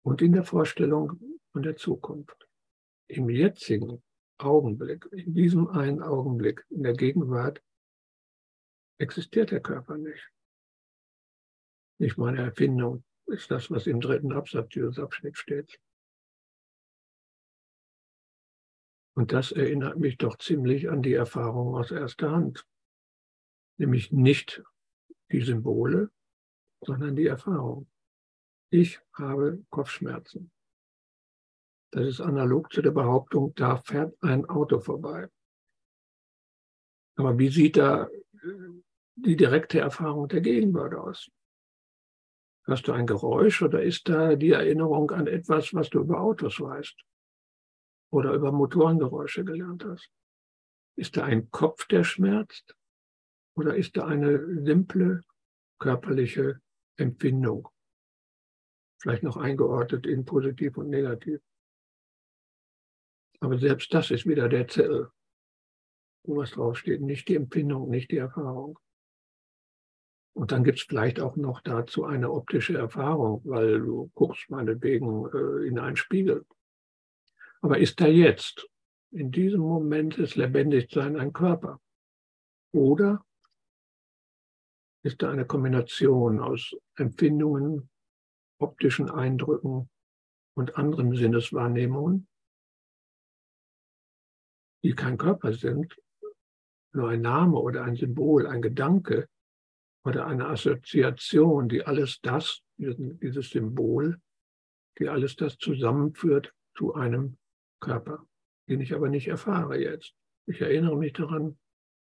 und in der Vorstellung von der Zukunft. Im jetzigen Augenblick, in diesem einen Augenblick, in der Gegenwart, existiert der Körper nicht. Nicht meine Erfindung, ist das, was im dritten Absatz dieses Abschnitts steht. Und das erinnert mich doch ziemlich an die Erfahrung aus erster Hand. Nämlich nicht die Symbole, sondern die Erfahrung ich habe Kopfschmerzen. Das ist analog zu der Behauptung, da fährt ein Auto vorbei. Aber wie sieht da äh, die direkte Erfahrung der Gegenwart aus? Hast du ein Geräusch oder ist da die Erinnerung an etwas, was du über Autos weißt? Oder über Motorengeräusche gelernt hast? Ist da ein Kopf, der schmerzt? Oder ist da eine simple körperliche Empfindung? vielleicht noch eingeordnet in positiv und negativ. Aber selbst das ist wieder der Zettel, wo was draufsteht, nicht die Empfindung, nicht die Erfahrung. Und dann gibt es vielleicht auch noch dazu eine optische Erfahrung, weil du guckst meinetwegen äh, in einen Spiegel. Aber ist da jetzt, in diesem Moment des Lebendigsein ein Körper? Oder ist da eine Kombination aus Empfindungen, optischen Eindrücken und anderen Sinneswahrnehmungen, die kein Körper sind, nur ein Name oder ein Symbol, ein Gedanke oder eine Assoziation, die alles das, dieses Symbol, die alles das zusammenführt zu einem Körper, den ich aber nicht erfahre jetzt. Ich erinnere mich daran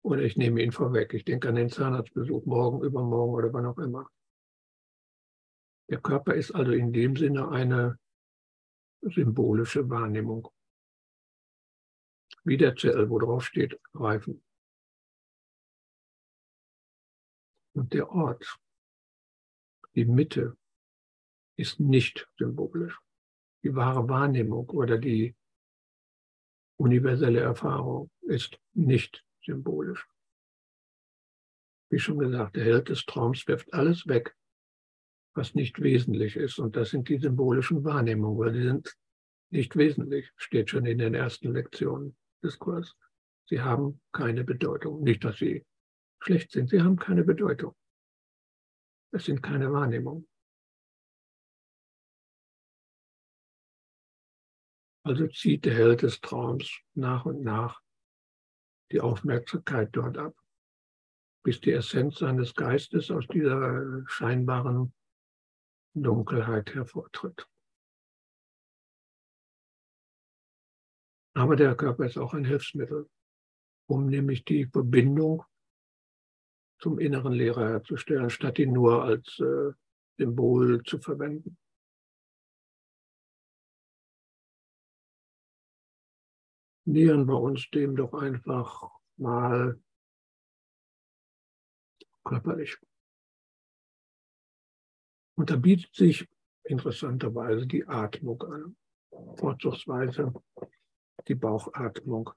oder ich nehme ihn vorweg. Ich denke an den Zahnarztbesuch morgen, übermorgen oder wann auch immer. Der Körper ist also in dem Sinne eine symbolische Wahrnehmung. Wie der Zell, wo drauf steht, Reifen. Und der Ort, die Mitte, ist nicht symbolisch. Die wahre Wahrnehmung oder die universelle Erfahrung ist nicht symbolisch. Wie schon gesagt, der Held des Traums wirft alles weg, was nicht wesentlich ist. Und das sind die symbolischen Wahrnehmungen, weil die sind nicht wesentlich, steht schon in den ersten Lektionen des Kurses. Sie haben keine Bedeutung. Nicht, dass sie schlecht sind, sie haben keine Bedeutung. Es sind keine Wahrnehmungen. Also zieht der Held des Traums nach und nach die Aufmerksamkeit dort ab, bis die Essenz seines Geistes aus dieser scheinbaren Dunkelheit hervortritt. Aber der Körper ist auch ein Hilfsmittel, um nämlich die Verbindung zum inneren Lehrer herzustellen, statt ihn nur als äh, Symbol zu verwenden. Nähern wir uns dem doch einfach mal körperlich. Und da bietet sich interessanterweise die Atmung an, vorzugsweise die Bauchatmung.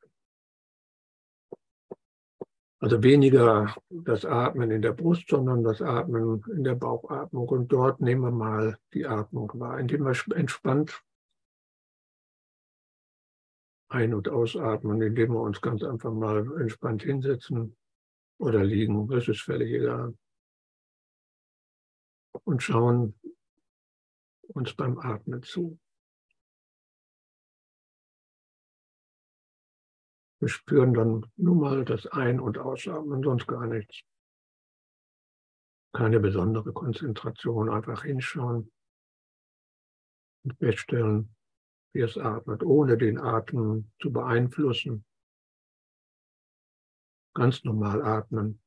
Also weniger das Atmen in der Brust, sondern das Atmen in der Bauchatmung. Und dort nehmen wir mal die Atmung wahr, indem wir entspannt ein- und ausatmen, indem wir uns ganz einfach mal entspannt hinsetzen oder liegen. Das ist völlig egal. Und schauen uns beim Atmen zu. Wir spüren dann nur mal das Ein- und Ausatmen, sonst gar nichts. Keine besondere Konzentration, einfach hinschauen und feststellen, wie es atmet, ohne den Atem zu beeinflussen. Ganz normal atmen,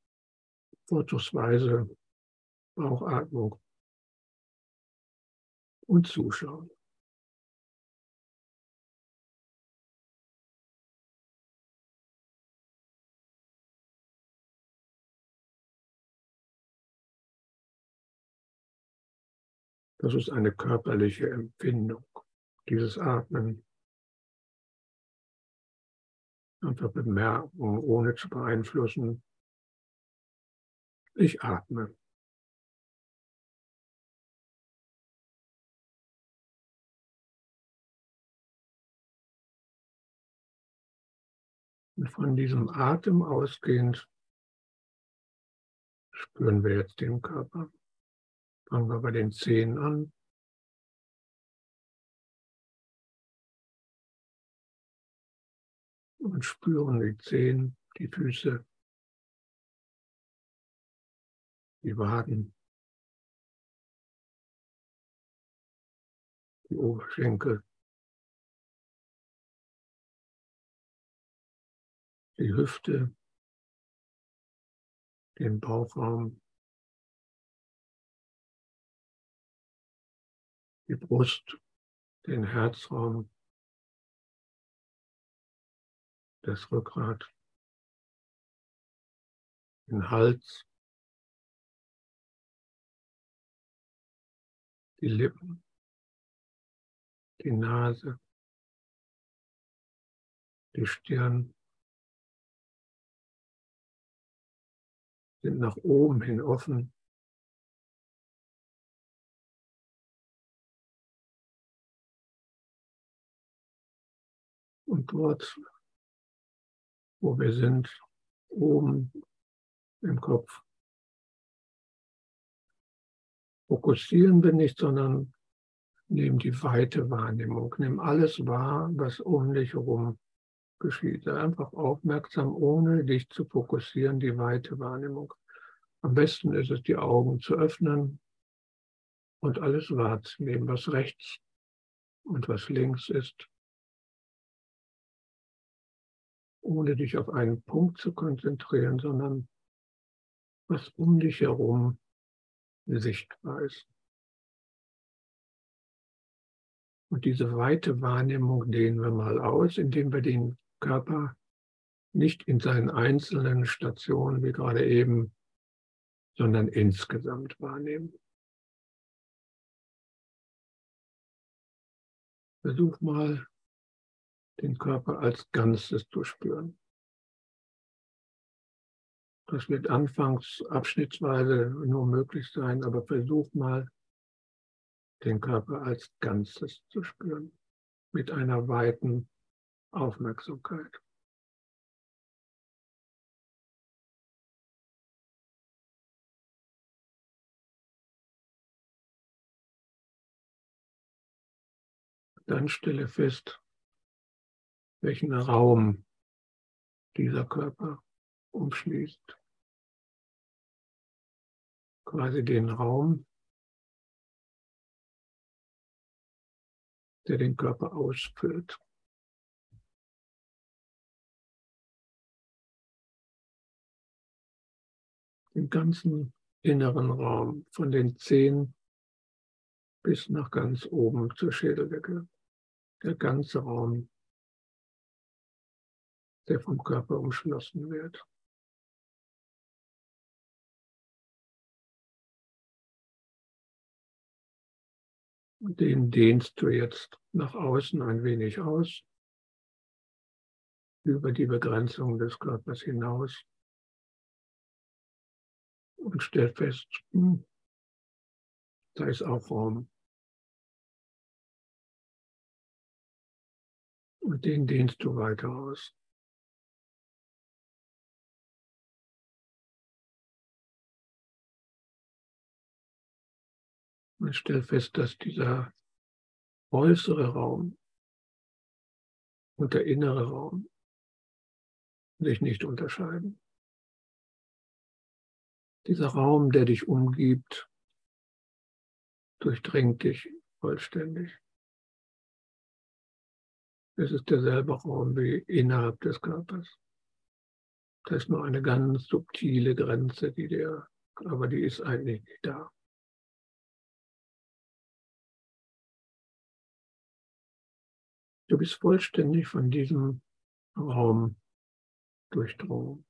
vorzugsweise Bauchatmung und zuschauen. Das ist eine körperliche Empfindung, dieses Atmen. Einfach bemerken, ohne zu beeinflussen. Ich atme. Und von diesem Atem ausgehend spüren wir jetzt den Körper. Fangen wir bei den Zehen an. Und spüren die Zehen, die Füße, die Waden, die Oberschenkel, die Hüfte, den Bauchraum, die Brust, den Herzraum, das Rückgrat, den Hals, die Lippen, die Nase, die Stirn, sind nach oben hin offen. Und dort, wo wir sind, oben im Kopf, fokussieren wir nicht, sondern nehmen die weite Wahrnehmung, nehmen alles wahr, was um dich herum geschieht. Sei einfach aufmerksam, ohne dich zu fokussieren, die weite Wahrnehmung. Am besten ist es, die Augen zu öffnen und alles wahrzunehmen, was rechts und was links ist, ohne dich auf einen Punkt zu konzentrieren, sondern was um dich herum sichtbar ist. Und diese weite Wahrnehmung dehnen wir mal aus, indem wir den Körper nicht in seinen einzelnen Stationen wie gerade eben, sondern insgesamt wahrnehmen. Versuch mal, den Körper als Ganzes zu spüren. Das wird anfangs abschnittsweise nur möglich sein, aber versuch mal, den Körper als Ganzes zu spüren, mit einer weiten Aufmerksamkeit. Dann stelle fest, welchen Raum dieser Körper umschließt. Quasi den Raum, der den Körper ausfüllt. Den ganzen inneren Raum von den Zehen bis nach ganz oben zur Schädeldecke. Der ganze Raum, der vom Körper umschlossen wird. Und den dehnst du jetzt nach außen ein wenig aus, über die Begrenzung des Körpers hinaus und stell fest, hm, da ist auch Raum. Und den dehnst du weiter aus. Und stell fest, dass dieser äußere Raum und der innere Raum sich nicht unterscheiden. Dieser Raum, der dich umgibt, durchdringt dich vollständig. Es ist derselbe Raum wie innerhalb des Körpers. Da ist nur eine ganz subtile Grenze, die der, aber die ist eigentlich nicht da. Du bist vollständig von diesem Raum durchdrungen.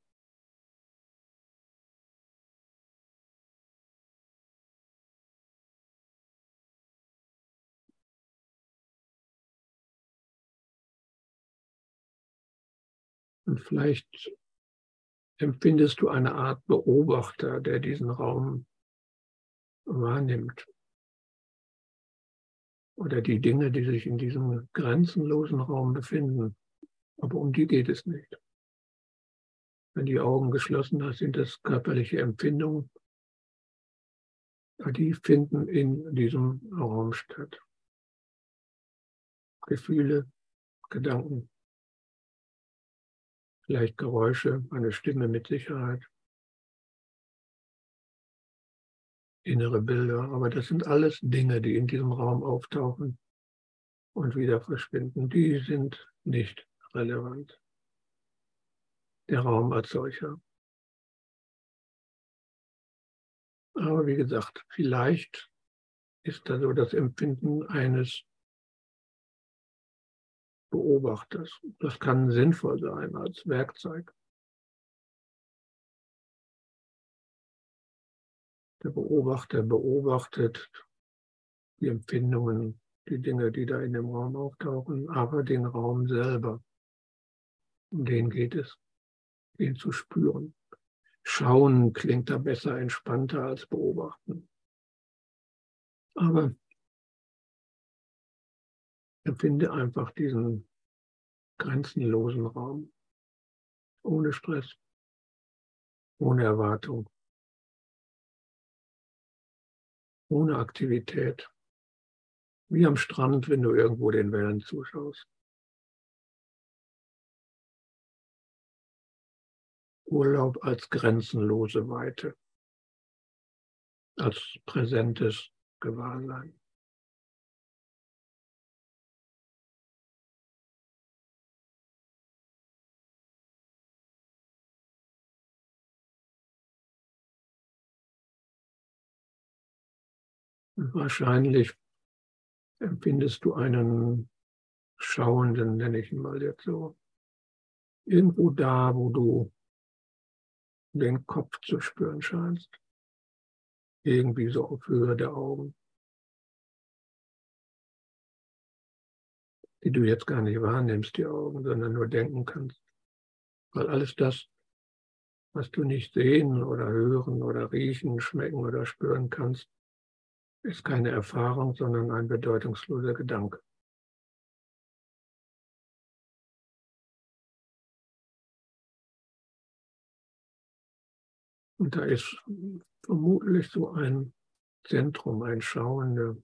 Und vielleicht empfindest du eine Art Beobachter, der diesen Raum wahrnimmt oder die Dinge, die sich in diesem grenzenlosen Raum befinden. Aber um die geht es nicht. Wenn die Augen geschlossen hast, sind das körperliche Empfindungen. Die finden in diesem Raum statt. Gefühle, Gedanken, vielleicht Geräusche, eine Stimme mit Sicherheit. Innere Bilder, aber das sind alles Dinge, die in diesem Raum auftauchen und wieder verschwinden. Die sind nicht relevant. Der Raum als solcher. Aber wie gesagt, vielleicht ist da so das Empfinden eines Beobachters. Das kann sinnvoll sein als Werkzeug. Der Beobachter beobachtet die Empfindungen, die Dinge, die da in dem Raum auftauchen, aber den Raum selber. Um den geht es, den zu spüren. Schauen klingt da besser entspannter als beobachten. Aber empfinde einfach diesen grenzenlosen Raum. Ohne Stress, ohne Erwartung. Ohne Aktivität. Wie am Strand, wenn du irgendwo den Wellen zuschaust. Urlaub als grenzenlose Weite, als präsentes Gewahrsein. Wahrscheinlich empfindest du einen Schauenden, nenne ich ihn mal jetzt so, irgendwo da, wo du den Kopf zu spüren scheinst. Irgendwie so auf Höhe der Augen. Die du jetzt gar nicht wahrnimmst, die Augen, sondern nur denken kannst. Weil alles das, was du nicht sehen oder hören oder riechen, schmecken oder spüren kannst, ist keine Erfahrung, sondern ein bedeutungsloser Gedanke. Und da ist vermutlich so ein Zentrum, ein Schauender.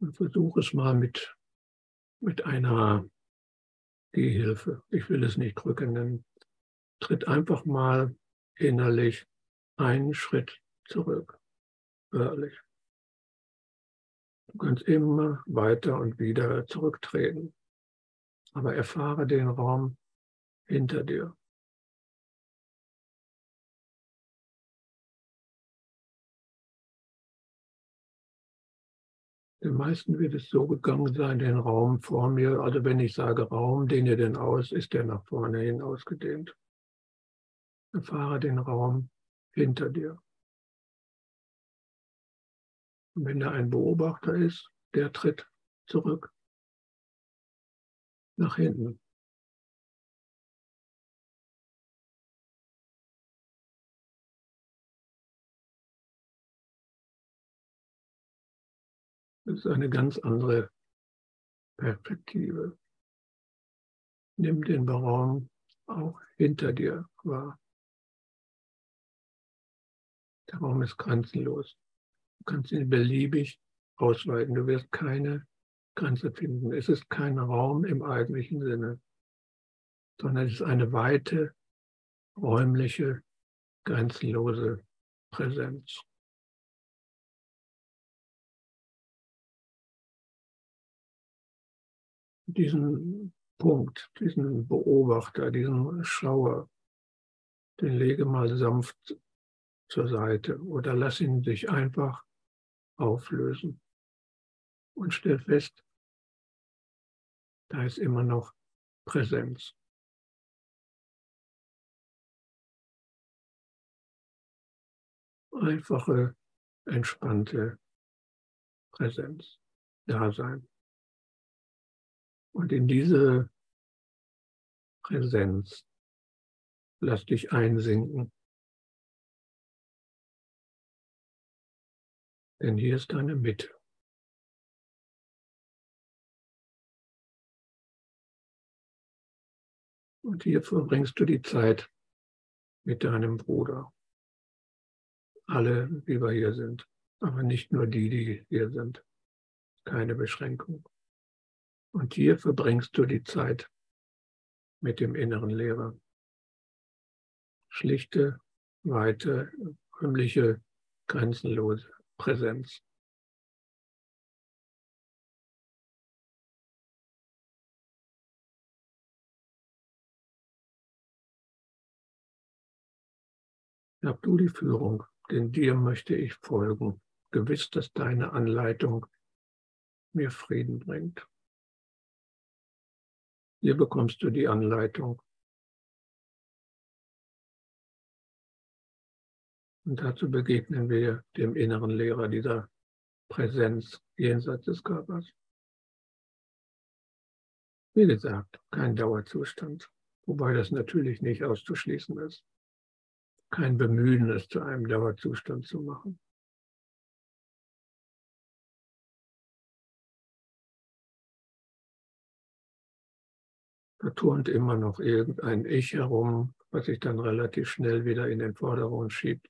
Und versuch es mal mit, mit einer Gehhilfe. Ich will es nicht drücken nennen. Tritt einfach mal innerlich einen Schritt zurück. Wörtlich. Du kannst immer weiter und wieder zurücktreten. Aber erfahre den Raum hinter dir. Den meisten wird es so gegangen sein, den Raum vor mir, also wenn ich sage Raum, den aus, ist der nach vorne hin ausgedehnt. Erfahre den Raum hinter dir. Und wenn da ein Beobachter ist, der tritt zurück nach hinten. Das ist eine ganz andere Perspektive. Nimm den Raum auch hinter dir wahr. Der Raum ist grenzenlos. Du kannst ihn beliebig ausweiten. Du wirst keine Grenze finden. Es ist kein Raum im eigentlichen Sinne, sondern es ist eine weite, räumliche, grenzenlose Präsenz. diesen Punkt, diesen Beobachter, diesen Schauer, den lege mal sanft zur Seite oder lass ihn sich einfach auflösen und stell fest, da ist immer noch Präsenz. Einfache, entspannte Präsenz, Dasein. Und in diese Präsenz lass dich einsinken. Denn hier ist deine Mitte. Und hier verbringst du die Zeit mit deinem Bruder. Alle, wie wir hier sind, aber nicht nur die, die hier sind. Keine Beschränkung. Und hier verbringst du die Zeit mit dem inneren Lehrer. Schlichte, weite, räumliche, grenzenlose Präsenz. Hab du die Führung, denn dir möchte ich folgen, gewiss, dass deine Anleitung mir Frieden bringt. Hier bekommst du die Anleitung. Und dazu begegnen wir dem inneren Lehrer dieser Präsenz jenseits des Körpers. Wie gesagt, kein Dauerzustand, wobei das natürlich nicht auszuschließen ist. Kein Bemühen, es zu einem Dauerzustand zu machen. Da turnt immer noch irgendein Ich herum, was sich dann relativ schnell wieder in den Vordergrund schiebt.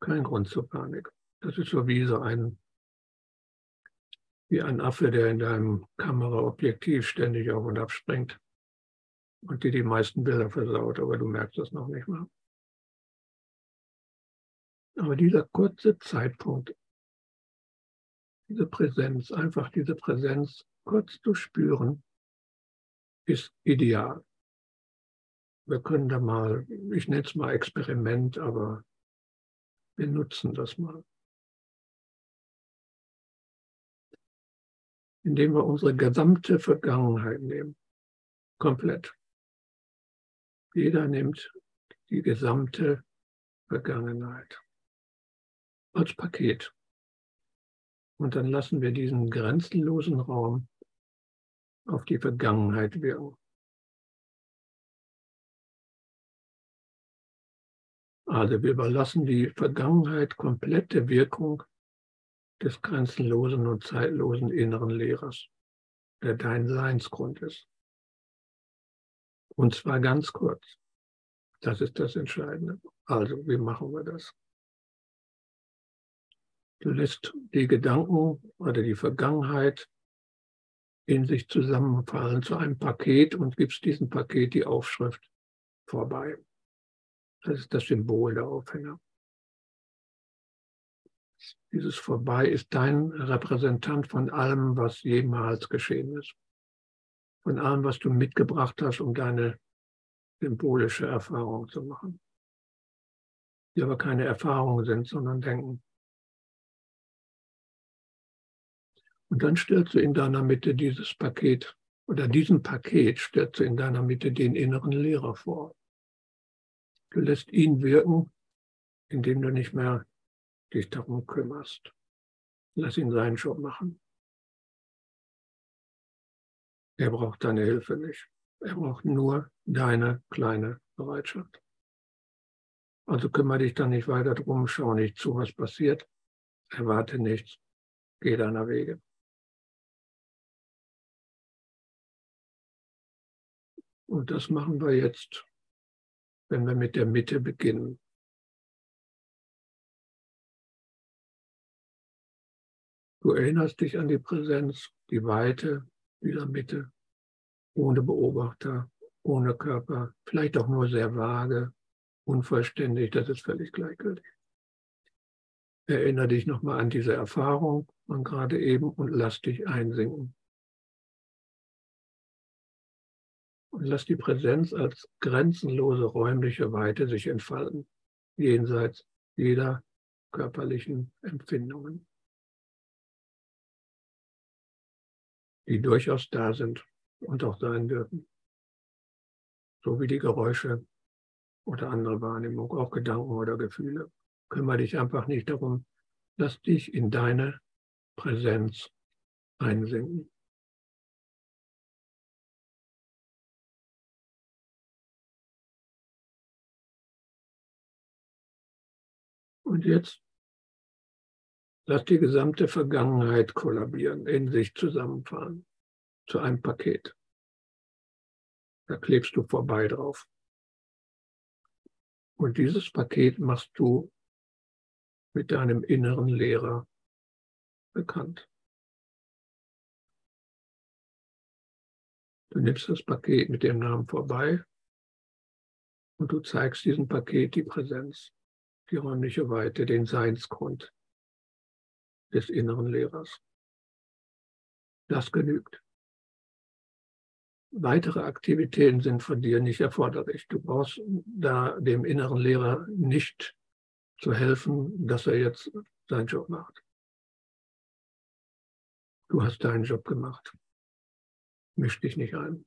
Kein Grund zur Panik. Das ist so wie so ein, wie ein Affe, der in deinem Kameraobjektiv ständig auf und ab springt und dir die meisten Bilder versaut, aber du merkst das noch nicht mal. Aber dieser kurze Zeitpunkt, diese Präsenz, einfach diese Präsenz kurz zu spüren, ist ideal. Wir können da mal, ich nenne es mal Experiment, aber wir nutzen das mal. Indem wir unsere gesamte Vergangenheit nehmen. Komplett. Jeder nimmt die gesamte Vergangenheit als Paket. Und dann lassen wir diesen grenzenlosen Raum auf die Vergangenheit wirken. Also wir überlassen die Vergangenheit komplette Wirkung des grenzenlosen und zeitlosen inneren Lehrers, der dein Seinsgrund ist. Und zwar ganz kurz. Das ist das Entscheidende. Also, wie machen wir das? Du lässt die Gedanken oder die Vergangenheit in sich zusammenfallen zu einem Paket und gibst diesem Paket die Aufschrift vorbei. Das ist das Symbol der Aufhänger. Dieses Vorbei ist dein Repräsentant von allem, was jemals geschehen ist. Von allem, was du mitgebracht hast, um deine symbolische Erfahrung zu machen. Die aber keine Erfahrungen sind, sondern Denken. Und dann stellst du in deiner Mitte dieses Paket oder diesem Paket stellst du in deiner Mitte den inneren Lehrer vor. Du lässt ihn wirken, indem du nicht mehr dich darum kümmerst. Lass ihn seinen Job machen. Er braucht deine Hilfe nicht. Er braucht nur deine kleine Bereitschaft. Also kümmere dich dann nicht weiter drum, schau nicht zu, was passiert, erwarte nichts, geh deiner Wege. Und das machen wir jetzt, wenn wir mit der Mitte beginnen. Du erinnerst dich an die Präsenz, die Weite dieser Mitte, ohne Beobachter, ohne Körper, vielleicht auch nur sehr vage, unvollständig, das ist völlig gleichgültig. Erinnere dich nochmal an diese Erfahrung von gerade eben und lass dich einsinken. Und lass die Präsenz als grenzenlose räumliche Weite sich entfalten, jenseits jeder körperlichen Empfindungen. die durchaus da sind und auch sein dürfen. So wie die Geräusche oder andere Wahrnehmung, auch Gedanken oder Gefühle. Kümmere dich einfach nicht darum, lass dich in deine Präsenz einsinken. Und jetzt Lass die gesamte Vergangenheit kollabieren, in sich zusammenfahren, zu einem Paket. Da klebst du vorbei drauf. Und dieses Paket machst du mit deinem inneren Lehrer bekannt. Du nimmst das Paket mit dem Namen vorbei und du zeigst diesem Paket die Präsenz, die räumliche Weite, den Seinsgrund, des inneren Lehrers. Das genügt. Weitere Aktivitäten sind von dir nicht erforderlich. Du brauchst da dem inneren Lehrer nicht zu helfen, dass er jetzt seinen Job macht. Du hast deinen Job gemacht. Misch dich nicht ein.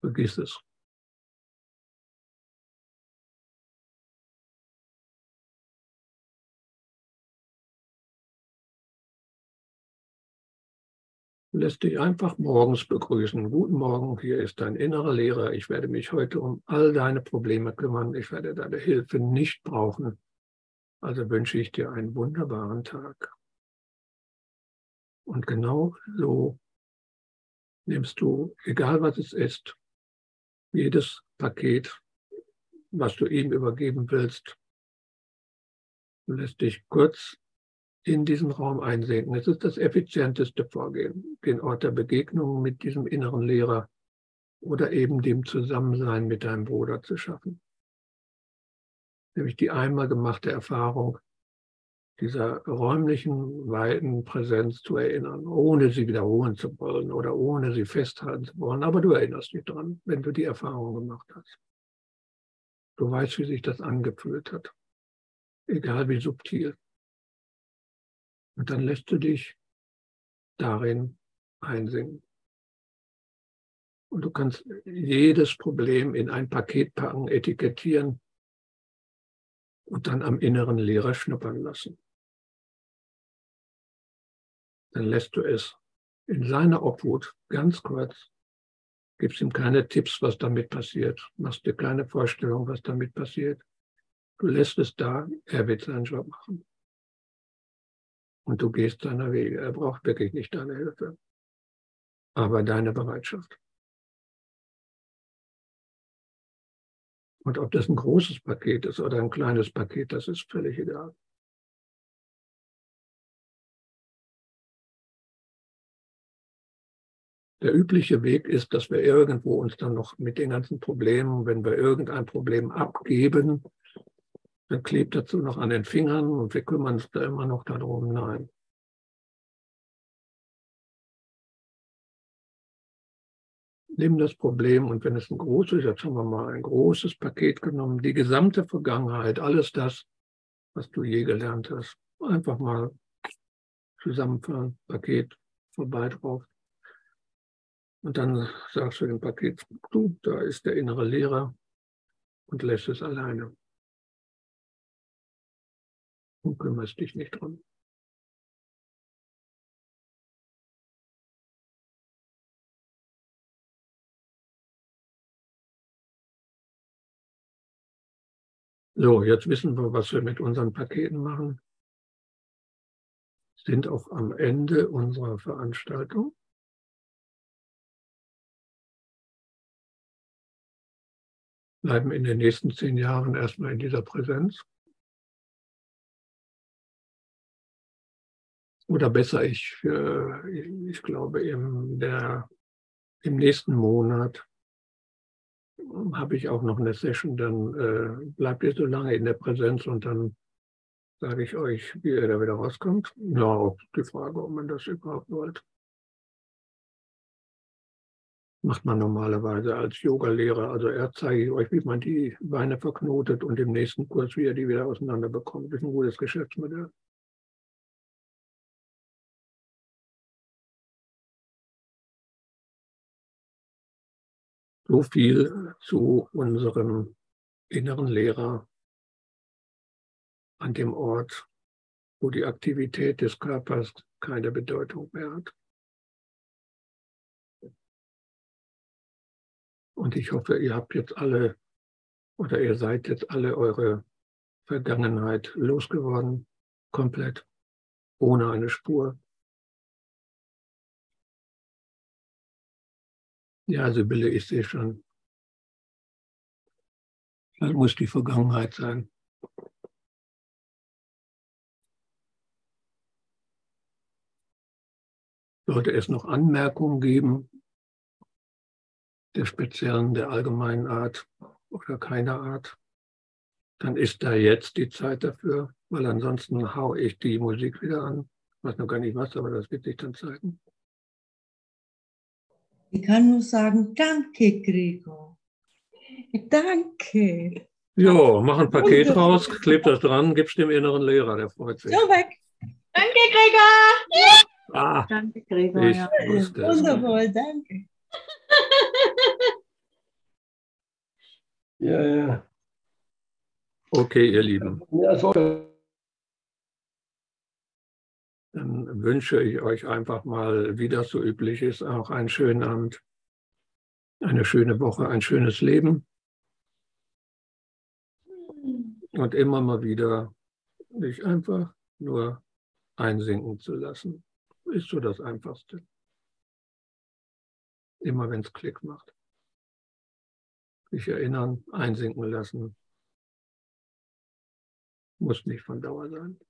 Vergiss es. Lässt dich einfach morgens begrüßen. Guten Morgen, hier ist dein innerer Lehrer. Ich werde mich heute um all deine Probleme kümmern. Ich werde deine Hilfe nicht brauchen. Also wünsche ich dir einen wunderbaren Tag. Und genau so nimmst du, egal was es ist, jedes Paket, was du ihm übergeben willst, lässt dich kurz in diesen Raum einsenken. Es ist das effizienteste Vorgehen, den Ort der Begegnung mit diesem inneren Lehrer oder eben dem Zusammensein mit deinem Bruder zu schaffen. Nämlich die einmal gemachte Erfahrung dieser räumlichen, weiten Präsenz zu erinnern, ohne sie wiederholen zu wollen oder ohne sie festhalten zu wollen. Aber du erinnerst dich dran, wenn du die Erfahrung gemacht hast. Du weißt, wie sich das angefühlt hat, egal wie subtil. Und dann lässt du dich darin einsinken. Und du kannst jedes Problem in ein Paket packen, etikettieren und dann am inneren Lehrer schnuppern lassen. Dann lässt du es in seiner Obhut ganz kurz, gibst ihm keine Tipps, was damit passiert, machst dir keine Vorstellung, was damit passiert. Du lässt es da, er wird seinen Job machen. Und du gehst seiner Wege. Er braucht wirklich nicht deine Hilfe, aber deine Bereitschaft. Und ob das ein großes Paket ist oder ein kleines Paket, das ist völlig egal. Der übliche Weg ist, dass wir irgendwo uns dann noch mit den ganzen Problemen, wenn wir irgendein Problem abgeben, dann klebt dazu noch an den Fingern und wir kümmern uns da immer noch darum. Nein. Nimm das Problem und wenn es ein großes, jetzt haben wir mal ein großes Paket genommen, die gesamte Vergangenheit, alles das, was du je gelernt hast, einfach mal zusammenfahren, Paket vorbei drauf. Und dann sagst du dem Paket, du, da ist der innere Lehrer und lässt es alleine und kümmerst dich nicht drum. So, jetzt wissen wir, was wir mit unseren Paketen machen. Sind auch am Ende unserer Veranstaltung. Bleiben in den nächsten zehn Jahren erstmal in dieser Präsenz. Oder besser, ich, äh, ich glaube, im, der, im nächsten Monat habe ich auch noch eine Session, dann äh, bleibt ihr so lange in der Präsenz und dann sage ich euch, wie ihr da wieder rauskommt. Ja, die Frage, ob man das überhaupt wollt. Macht man normalerweise als Yoga-Lehrer. Also er zeige ich euch, wie man die Beine verknotet und im nächsten Kurs, wie ihr die wieder auseinander bekommt. Das ist ein gutes Geschäftsmodell. So viel zu unserem inneren Lehrer an dem Ort, wo die Aktivität des Körpers keine Bedeutung mehr hat. Und ich hoffe, ihr habt jetzt alle oder ihr seid jetzt alle eure Vergangenheit losgeworden, komplett, ohne eine Spur. Ja, Sibylle, ich sehe schon. Das muss die Vergangenheit sein. Sollte es noch Anmerkungen geben, der speziellen, der allgemeinen Art oder keiner Art, dann ist da jetzt die Zeit dafür, weil ansonsten haue ich die Musik wieder an. Ich weiß noch gar nicht was, aber das wird sich dann zeigen. Ich kann nur sagen, danke, Gregor. Danke. Jo, mach ein Paket Wunderbar. raus, kleb das dran, gib's dem inneren Lehrer, der freut sich. So weg. Danke, Gregor. Ja. Ah, danke, Gregor. ich Ja. wusste es. Wundervoll, danke. Ja, ja. Okay, ihr Lieben, Ja, so. Dann wünsche ich euch einfach mal, wie das so üblich ist, auch einen schönen Abend, eine schöne Woche, ein schönes Leben und immer mal wieder dich einfach nur einsinken zu lassen. Ist so das Einfachste. Immer wenn es Klick macht. Sich erinnern, einsinken lassen. Muss nicht von Dauer sein.